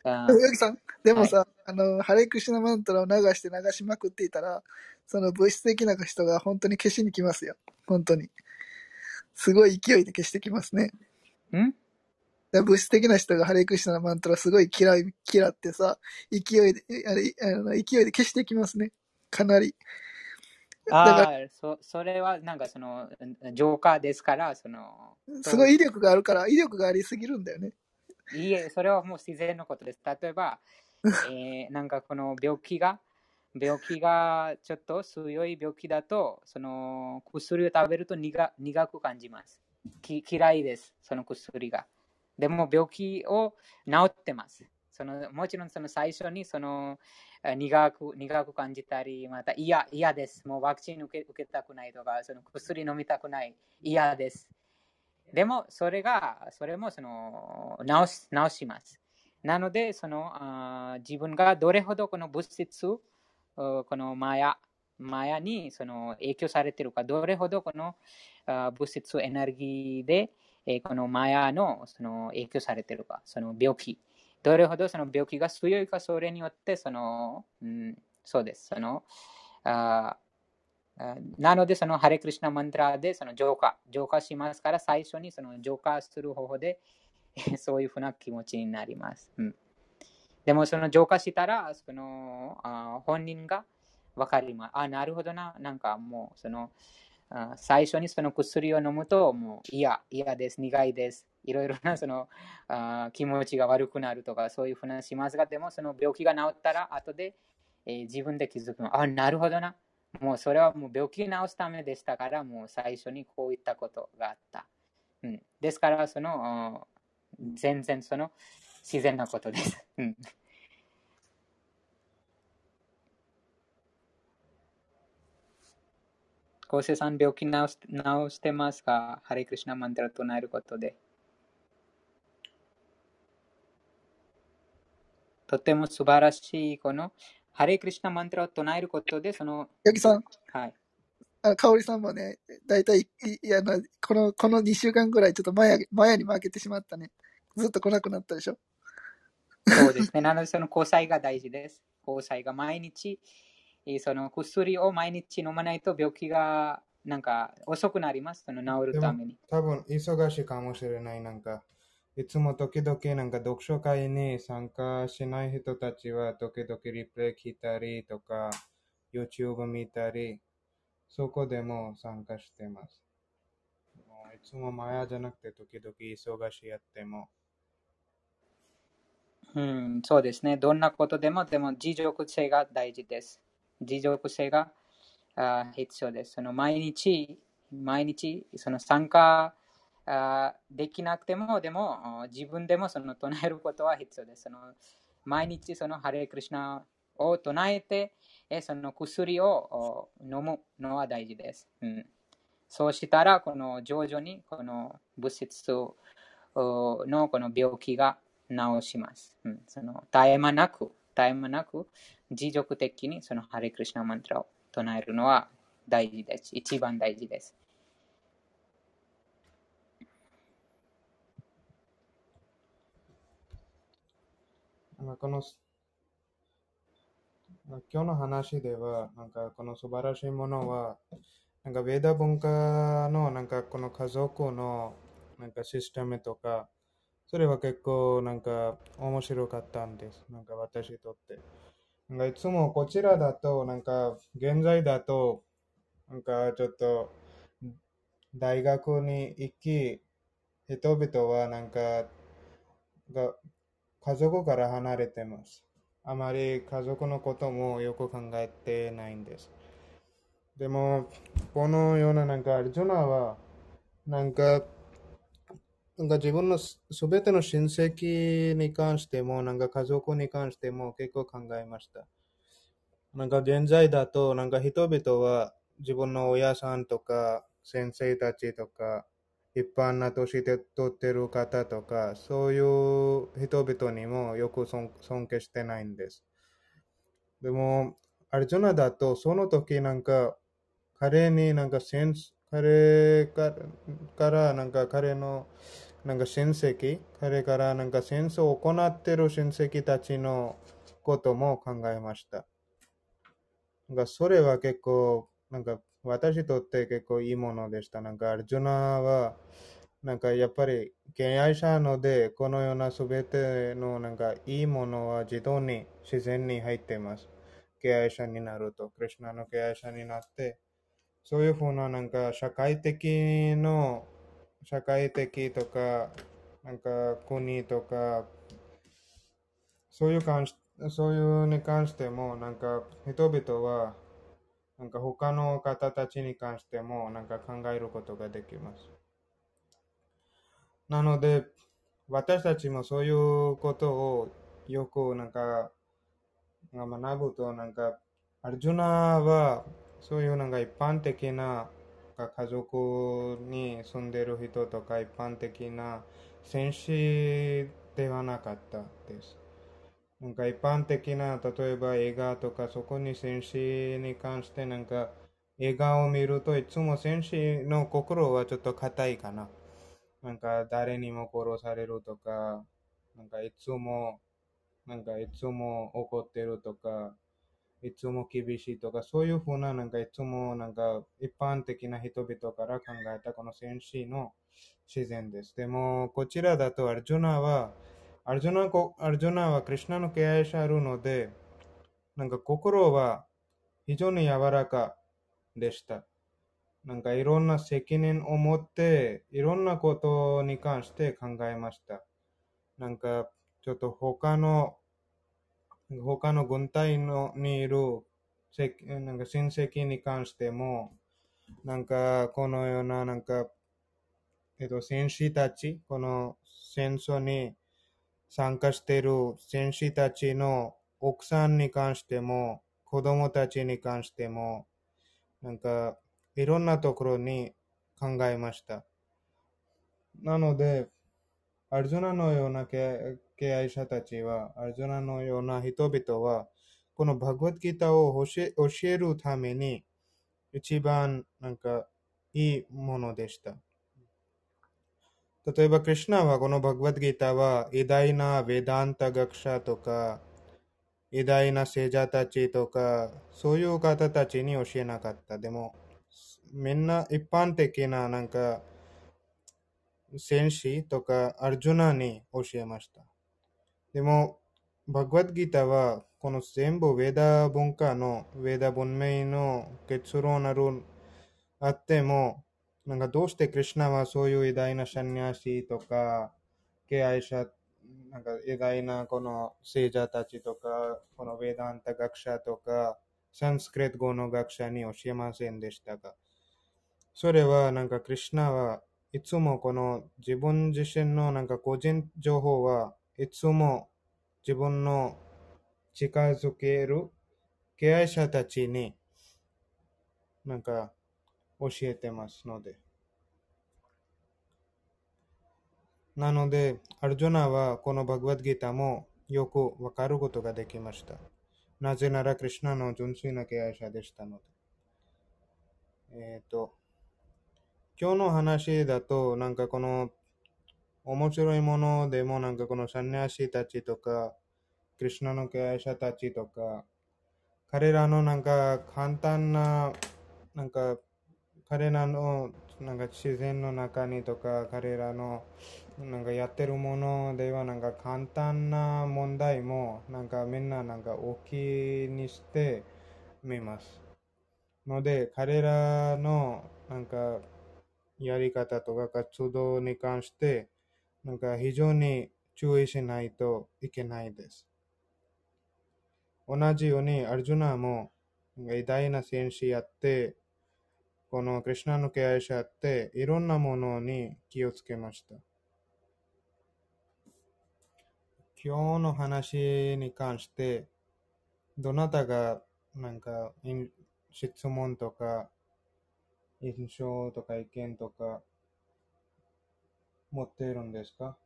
Speaker 2: あ
Speaker 6: でも、ヨギさん、でもさ、あの、ハレクシナマントラを流して流しまくっていたら、その物質的な人が本当に消しに来ますよ。本当に。すごい勢いで消してきますね。
Speaker 2: ん？
Speaker 6: で物質的な人がハレクシナのマントラすごい嫌い、嫌ってさ、勢いで、あれ、あの勢いで消してきますね。かなり。だ
Speaker 2: あ
Speaker 6: か
Speaker 2: あそ、それはなんかその、ジョーカーですから、その、
Speaker 6: ら、すごい威力があるから、威力がありすぎるんだよね。
Speaker 2: いいえ、それはもう自然のことです。例えば、えーなんかこの病気が、病気がちょっと強い病気だと、その薬を食べると苦苦く感じます。き嫌いです、その薬が。でも病気を治ってます。そのもちろんその最初にそのあ苦く苦く感じたり、また嫌嫌です。もうワクチン受け受けたくないとか、その薬飲みたくない、嫌です。でもそれが、それもその治し治します。なので、そのあ自分がどれほどこの物質、このマヤ、マヤにその影響されているか、どれほどこのあ物質エネルギーで、えこのマヤのその影響されているか、その病気、どれほどその病気が強いか、それによって、その、うん、そうです。そのあなので、そのハレクリシナマントラでその浄化、浄化しますから、最初にその浄化する方法で、そういうふうな気持ちになります。うん、でも、その浄化したら、そのあ本人が分かります。あ、なるほどな。なんかもう、そのあ最初にその薬を飲むと、もう嫌、嫌です、苦いです。いろいろなそのあ気持ちが悪くなるとか、そういうふうなしますが、でもその病気が治ったら、後で、えー自分で気づくの。あ、なるほどな。もうそれはもう病気治すためでしたから、もう最初にこういったことがあった。うん、ですから、その、全然その自然なことです。うん昴生さん、病気治し治してますか？ハレクリシナマントラ唱えることで。とても素晴らしい、このハレクリシナマントラを唱えることで、その、
Speaker 6: ヤギさん、
Speaker 2: はい。
Speaker 6: あの、香織さんもね、だいたい、いいやな、この、この2週間ぐらいちょっとマヤ、マヤに負けてしまったね。ずっと来なくなったでしょ？
Speaker 2: そうですね。なので、その交際が大事です。交際が毎日、えーその薬を毎日飲まないと病気がなんか遅くなります。その治るために。
Speaker 11: 多分忙しいかもしれない。なんか、いつも時々なんか読書会に参加しない人たちは時々リプレイ聞いたりとか、YouTube 見たり、そこでも参加してます。もういつもマヤじゃなくて時々忙しいやっても。
Speaker 2: うん、そうですね。どんなことでも、でも持続性が大事です。持続性があ必要です。その毎日、毎日、その参加あできなくても、でも自分でもその唱えることは必要です。その毎日そのハレクリシナを唱えて、えその薬を飲むのは大事です。うん、そうしたら、この徐々にこの物質のこの病気が治します。うん、その絶え間なく、絶え間なく、持続的にそのハレクリシナマントラを唱えるのは大事です。一番大事です。
Speaker 11: なんかこの今日の話では、なんかこの素晴らしいものは、なんかベーダ文化のなんかこの家族のなんかシステムとか、それは結構なんか面白かったんです。なんか私にとって。なんかいつもこちらだと、なんか現在だと、なんかちょっと大学に行き、人々はなんかが家族から離れてます。あまり家族のこともよく考えてないんです。でも、このようななんかアルジュナは、なんか、なんか自分のすすべての親戚に関しても、なんか家族に関しても結構考えました。なんか現在だと、なんか人々は自分の親さんとか先生たちとか、一般な年で取ってる方とか、そういう人々にもよく尊敬してないんです。でも、アルジュナだと、その時なんか、彼になんかセンス、彼からなんか彼のなんか親戚、彼からなんか戦争を行っている親戚たちのことも考えました。なんかそれは結構、なんか私にとって結構いいものでした。なんかアルジュナは、なんかやっぱり敬愛者ので、このようなすべてのなんかいいものは自動に自然に入っています。敬愛者になると、クリュナの敬愛者になって、そういうふうななんか社会的の、社会的とか、なんか国とか、そういう関し、そういうに関しても、なんか人々は、なんか他の方たちに関しても、なんか考えることができます。なので、私たちもそういうことをよくなんか学ぶと、なんか、アルジュナはそういうなんか一般的な家族に住んでる人とか一般的な戦士ではなかったです。なんか一般的な、例えば映画とかそこに戦士に関してなんか映画を見るといつも戦士の心はちょっと硬いかな。なんか誰にも殺されるとか、なんかいつも、なんかいつも怒ってるとか、いつも厳しいとか、そういうふうな、なんかいつもなんか一般的な人々から考えたこの戦士の自然です。でも、こちらだとアルジュナは、アルジュナアルジュナはクリュナの敬愛者あるので、なんか心は非常に柔らかでした。なんかいろんな責任を持って、いろんなことに関して考えました。なんか、ちょっと他の、他の軍隊のにいるなんか親戚に関しても、なんかこのような、なんか、えっと、戦士たち、この戦争に参加している戦士たちの奥さんに関しても、子供たちに関しても、なんか、いろんなところに考えました。なので、アルジュナのような敬愛者たちは、アルジュナのような人々は、このバグワッドギターを教え教えるために、一番なんかいいものでした。例えば、クリュナはこのバグワッドギターは偉大なヴェダンタ学者とか、偉大な聖者たちとか、そういう方たちに教えなかった。でも、みんな一般的ななんか、戦士とかアルジュナに教えました。でも、バグワッドギターは、この全部ヴェダ文化の、ヴェダ文明の結論ある、あっても、なんかどうしてクリュナはそういう偉大なシャンニャシーとか、敬愛者、なんか偉大なこの聖者たちとか、このヴェダンタ学者とか、サンスクリット語の学者に教えませんでしたが、それはなんかクリュナはいつもこの自分自身のなんか個人情報はいつも自分の近づける敬愛者たちになんか教えてますので。なので、アルジョナはこのバグワッドギターもよくわかることができました。なぜなら、クリュナの純粋な敬愛者でしたので。えっ、ー、と、今日の話だと、なんかこの面白いものでも、なんかこのサンニャシーたちとか、クリュナの敬愛者たちとか、彼らのなんか簡単な、なんか彼らのなんか自然の中にとか、彼らのなんかやってるものではなんか簡単な問題もなんかみんななんか大きにして見ます。ので、彼らのなんかやり方とか活動に関してなんか非常に注意しないといけないです。同じようにアルジュナも偉大な戦士やって、このクリュナの敬愛者っていろんなものに気をつけました。今日の話に関して、どなたがなんか質問とか印象とか意見とか持っているんですか？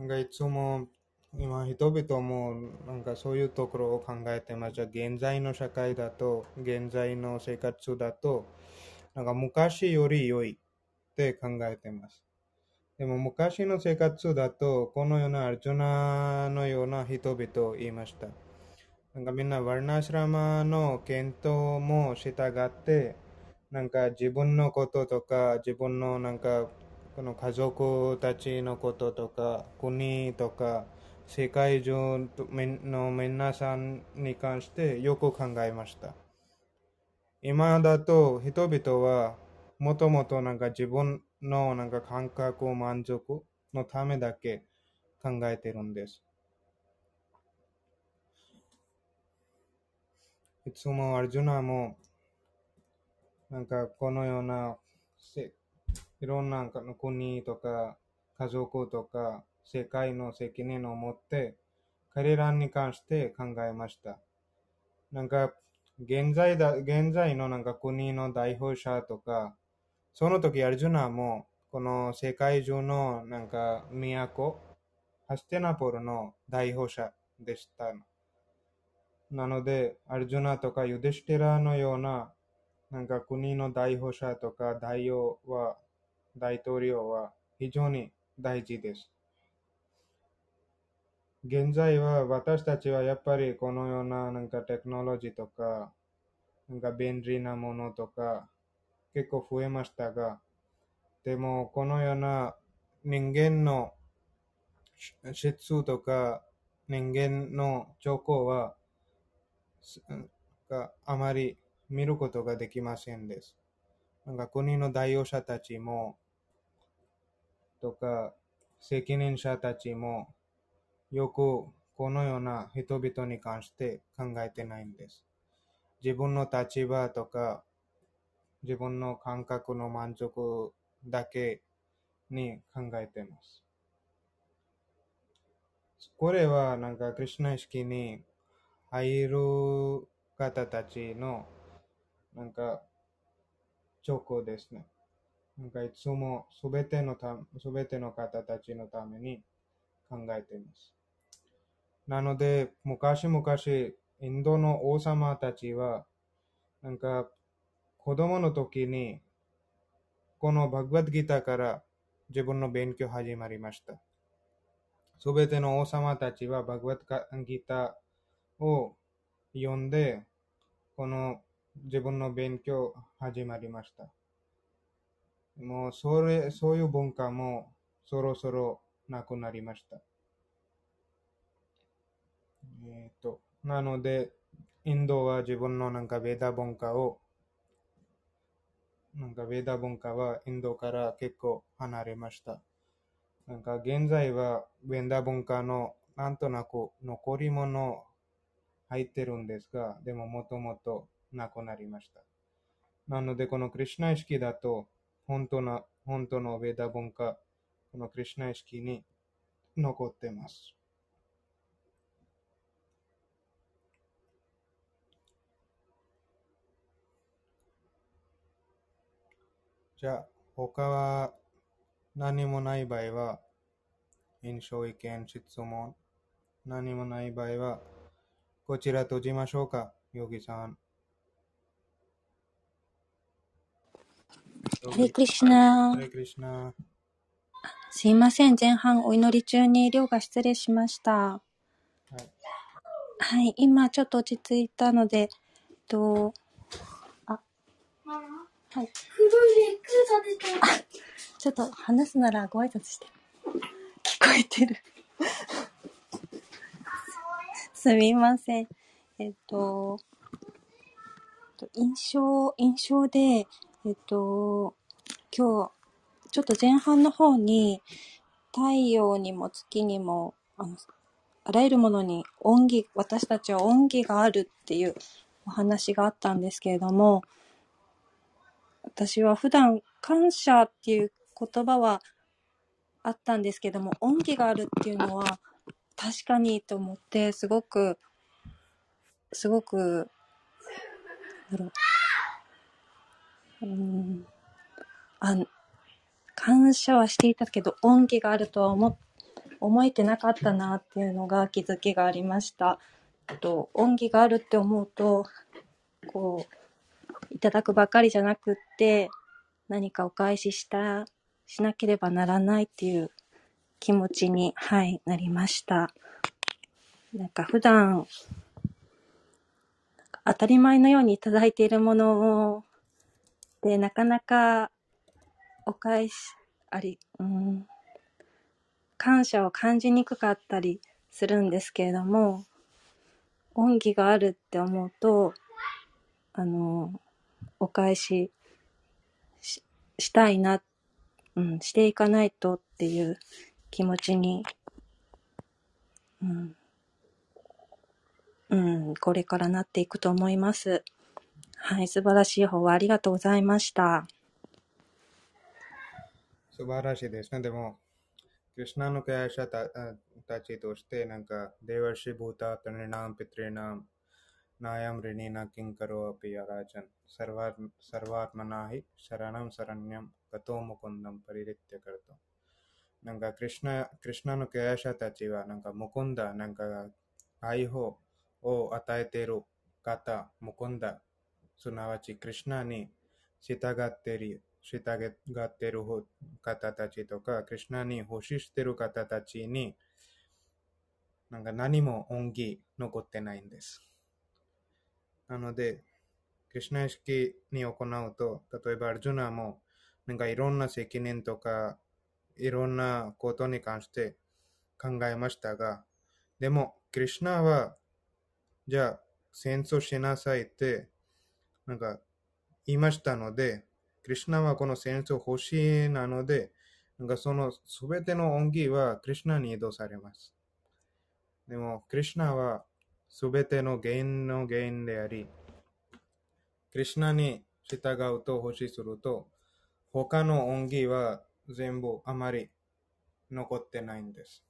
Speaker 11: なんかいつも今人々もなんかそういうところを考えてます。じゃ現在の社会だと、現在の生活だと、なんか昔より良いって考えてます。でも昔の生活だと、このようなアルジュナのような人々を言いました。なんかみんなワルナシラマの検討も従って、なんか自分のこととか、自分のなんかこの家族たちのこととか、国とか、世界中の皆さんに関してよく考えました。今だと人々はもともとなんか自分のなんか感覚満足のためだけ考えてるんです。いつもアルジュナもなんかこのようなせいろんな国とか家族とか世界の責任を持って彼らに関して考えました。なんか現在だ、現在のなんか国の代表者とか、その時アルジュナもこの世界中のなんか都、ハステナポルの代表者でした。なので、アルジュナとかユデシテラのようななんか国の代表者とか大王は、大統領は非常に大事です。現在は私たちはやっぱりこのようななんかテクノロジーとか、なんか便利なものとか結構増えましたが、でもこのような人間の質とか人間の兆候はあまり見ることができませんです。なんか国の代表者たちもとか責任者たちもよくこのような人々に関して考えてないんです。自分の立場とか自分の感覚の満足だけに考えてます。これはなんかクリュナ意識に入る方たちのなんか兆候ですね。なんかいつもすべてのたすべての方たちのために考えています。なので、昔々、インドの王様たちは、なんか、子供の時に、このバグワッドギターから自分の勉強始まりました。すべての王様たちはバグワッドギターを読んで、この自分の勉強始まりました。もうそれ、そういう文化もそろそろなくなりました。えっ、と、なので、インドは自分のなんかベーダ文化を、なんかベーダ文化はインドから結構離れました。なんか現在はベーダ文化のなんとなく残り物入ってるんですが、でももともとなくなりました。なので、このクリュナ意識だと、本当の、本当のベーダ文化、このクリュナ意識に残ってます。じゃあ、他は何もない場合は、印象、意見、質問、何もない場合は、こちら閉じましょうか、ヨギさん。
Speaker 1: ハレクリシナ
Speaker 11: ハレクリシナ。
Speaker 1: すいません。前半お祈り中に量が失礼しました。
Speaker 11: はい。
Speaker 1: はい。今ちょっと落ち着いたので、えっと、あ、はい。ちょっと話すならご挨拶して。聞こえてる。すみません。えっと、印象、印象で、えっと、今日、ちょっと前半の方に、太陽にも月にも、あの、あらゆるものに恩義、私たちは恩義があるっていうお話があったんですけれども、私は普段感謝っていう言葉はあったんですけども、恩義があるっていうのは確かにと思って、すごく、すごく、なんだろう、ん、あ感謝はしていたけど、恩義があるとは思思えてなかったなっていうのが気づきがありました。と恩義があるって思うと、こう、いただくばかりじゃなくって、何かお返しした、しなければならないっていう気持ちに、はい、なりました。なんか普段、当たり前のようにいただいているものをで、なかなかお返し、あり、うん、感謝を感じにくかったりするんですけれども、恩義があるって思うと、あの、お返しししたいな、うん、していかないとっていう気持ちに、うん、うん、これからなっていくと思います。はい、素晴らしい方はありがとうございました。
Speaker 11: 素晴らしいですね。でも、クリュナの経営者たたちとして、なんか、デーワシブータ、タネナム、ピトリナム、ナヤム、リニナ、キンカロアピヤラジャン、サルワサルワーマナヒ、シャラナム、サラニャム、ガトムコンダム、パリリッティカルト。なんか、クリュナ、クリュナの経営者たちは、なんか、ムコンダ、なんか、愛保を与えている方、ムコンダ、すなわち、クリュナに従ってる従っている方たちとか、クリュナに欲ししている方たちに、なんか何も恩義残ってないんです。なので、クリュナ意識に行うと、例えばアルジュナも、なんかいろんな責任とか、いろんなことに関して考えましたが、でも、クリュナは、じゃあ、戦争しなさいって、なんか言いましたので、クリュナはこの戦争欲しいなので、なんかそのすべての恩義はクリュナに移動されます。でも、クリュナはすべての原因の原因であり、クリュナに従うと欲しいすると、他の恩義は全部あまり残ってないんです。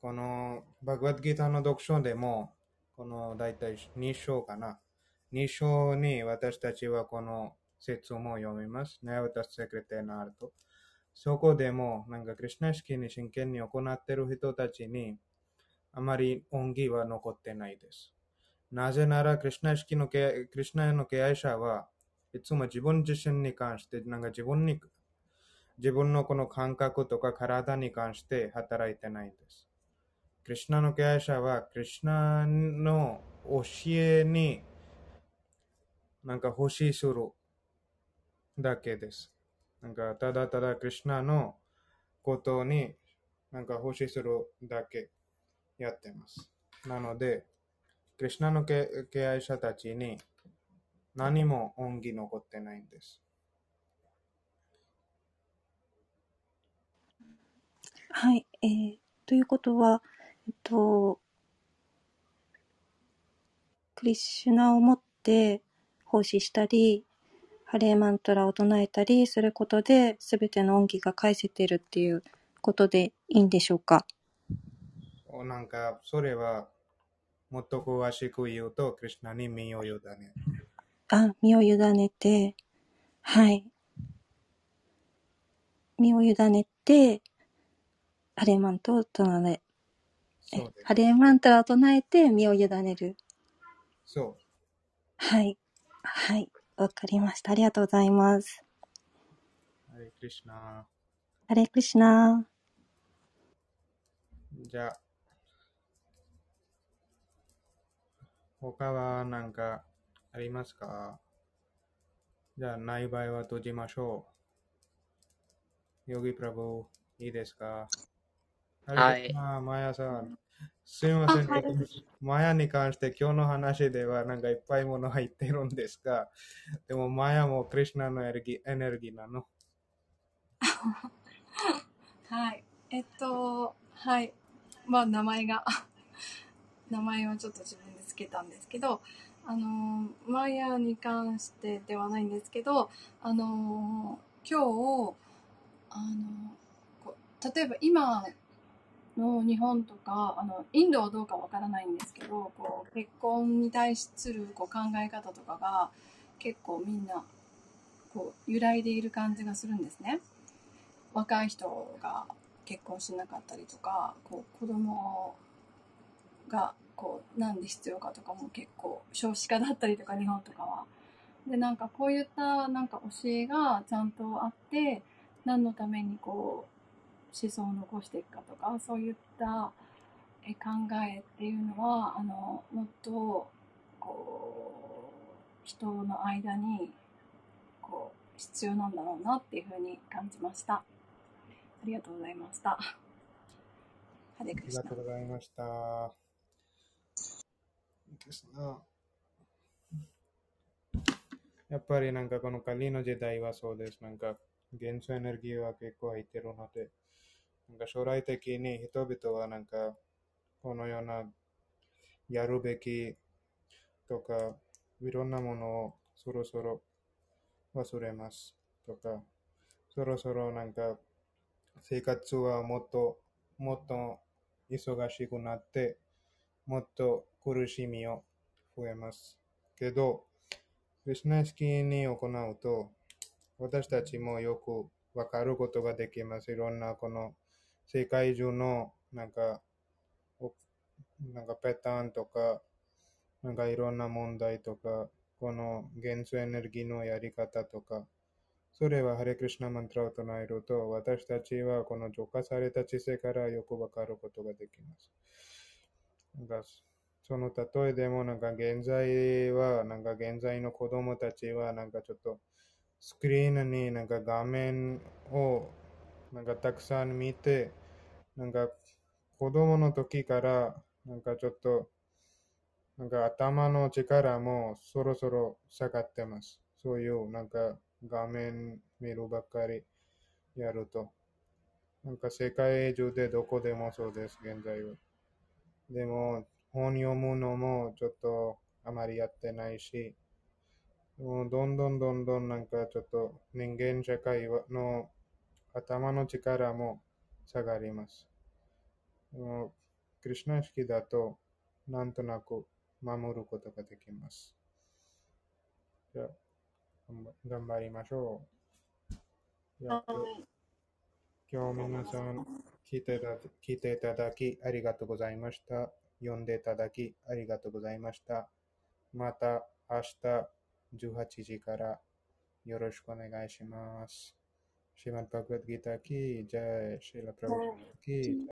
Speaker 11: このバグワッドギターの読書でも、この大体2章かな。2章に私たちはこの説も読みます。ね、私セクレテになると。そこでも、なんかクリュナ式に真剣に行っている人たちに、あまり恩義は残ってないです。なぜなら、クリュナ式のクリュナの敬愛者はいつも自分自身に関して、なんか自分に、自分のこの感覚とか体に関して働いてないんです。クリュナの敬愛者は、クリュナの教えになんか欲しするだけです。なんかただただクリュナのことになんか欲しするだけやってます。なので、クリュナの敬愛者たちに何も恩義残ってないんです。
Speaker 1: はい、えー、ということは、えっと、クリシュナを持って奉仕したり、ハレーマントラを唱えたりすることで、すべての恩義が返せてるっていうことでいいんでしょうか？
Speaker 11: なんか、それは、もっと詳しく言うと、クリュナに身を委ね。
Speaker 1: あ、身を委ねて、はい。身を委ねて、ハレーマントを唱え、ハレーマントラを唱えて身を委ねる。
Speaker 11: そう。
Speaker 1: はい。はい。わかりました。ありがとうございます。
Speaker 11: ハレクリシナ。
Speaker 1: ハレクリシナ。
Speaker 11: じゃあ、他は何かありますか？じゃあ、ない場合は閉じましょう。ヨギプラブ、いいですか？
Speaker 2: はい。
Speaker 11: マヤさん。すみません、はい、マヤに関して今日の話ではなんかいっぱいもの入ってるんですが、でもマヤもクリュナのエネルギーエネルギーなの？
Speaker 12: はい。えっと、はい。まあ名前が 名前はちょっと自分でつけたんですけど、あの、マヤに関してではないんですけど、あの、今日、あの、例えば今の日本とか、あの、インドはどうかわからないんですけど、こう、結婚に対するこう考え方とかが結構みんな、こう、揺らいでいる感じがするんですね。若い人が結婚しなかったりとか、こう、子供が、こう、なんで必要かとかも結構少子化だったりとか、日本とかは。で、なんかこういったなんか教えがちゃんとあって、何のためにこう、思想を残していくかとか、そういった考えっていうのは、あの、もっと、こう、人の間に、こう、必要なんだろうなっていうふうに感じました。ありがとうございました。
Speaker 11: ありがとうございました。ですな。やっぱりなんかこのカリの時代はそうです。なんか元素エネルギーは結構入ってるので、なんか将来的に人々はなんかこのようなやるべきとか、いろんなものをそろそろ忘れますとか、そろそろなんか生活はもっともっと忙しくなって、もっと苦しみを増えます。けど、クリシュナ式に行うと、私たちもよくわかることができます。いろんなこの世界中のなんか、おなんかパターンとか、なんかいろんな問題とか、この元素エネルギーのやり方とか、それはハレクリシナマントラを唱えると、私たちはこの浄化された知性からよくわかることができます。なんかその例えでも、なんか現在は、なんか現在の子供たちは、なんかちょっとスクリーンになんか画面をなんかたくさん見て、なんか子供の時から、なんかちょっと、なんか頭の力もそろそろ下がってます。そういうなんか画面見るばっかりやると。なんか世界中でどこでもそうです、現在は。でも、本読むのもちょっとあまりやってないし、もうどんどんどんどんなんかちょっと人間社会の頭の力も下がります。クリュナ式だとなんとなく守ることができます。じゃあ、頑張りましょう。今日皆さん聞いていた聞いていただきありがとうございました。読んでいただきありがとうございました。また明日18時からよろしくお願いします。श्रीमद् भगवद गीता की जय श्रील प्रभु की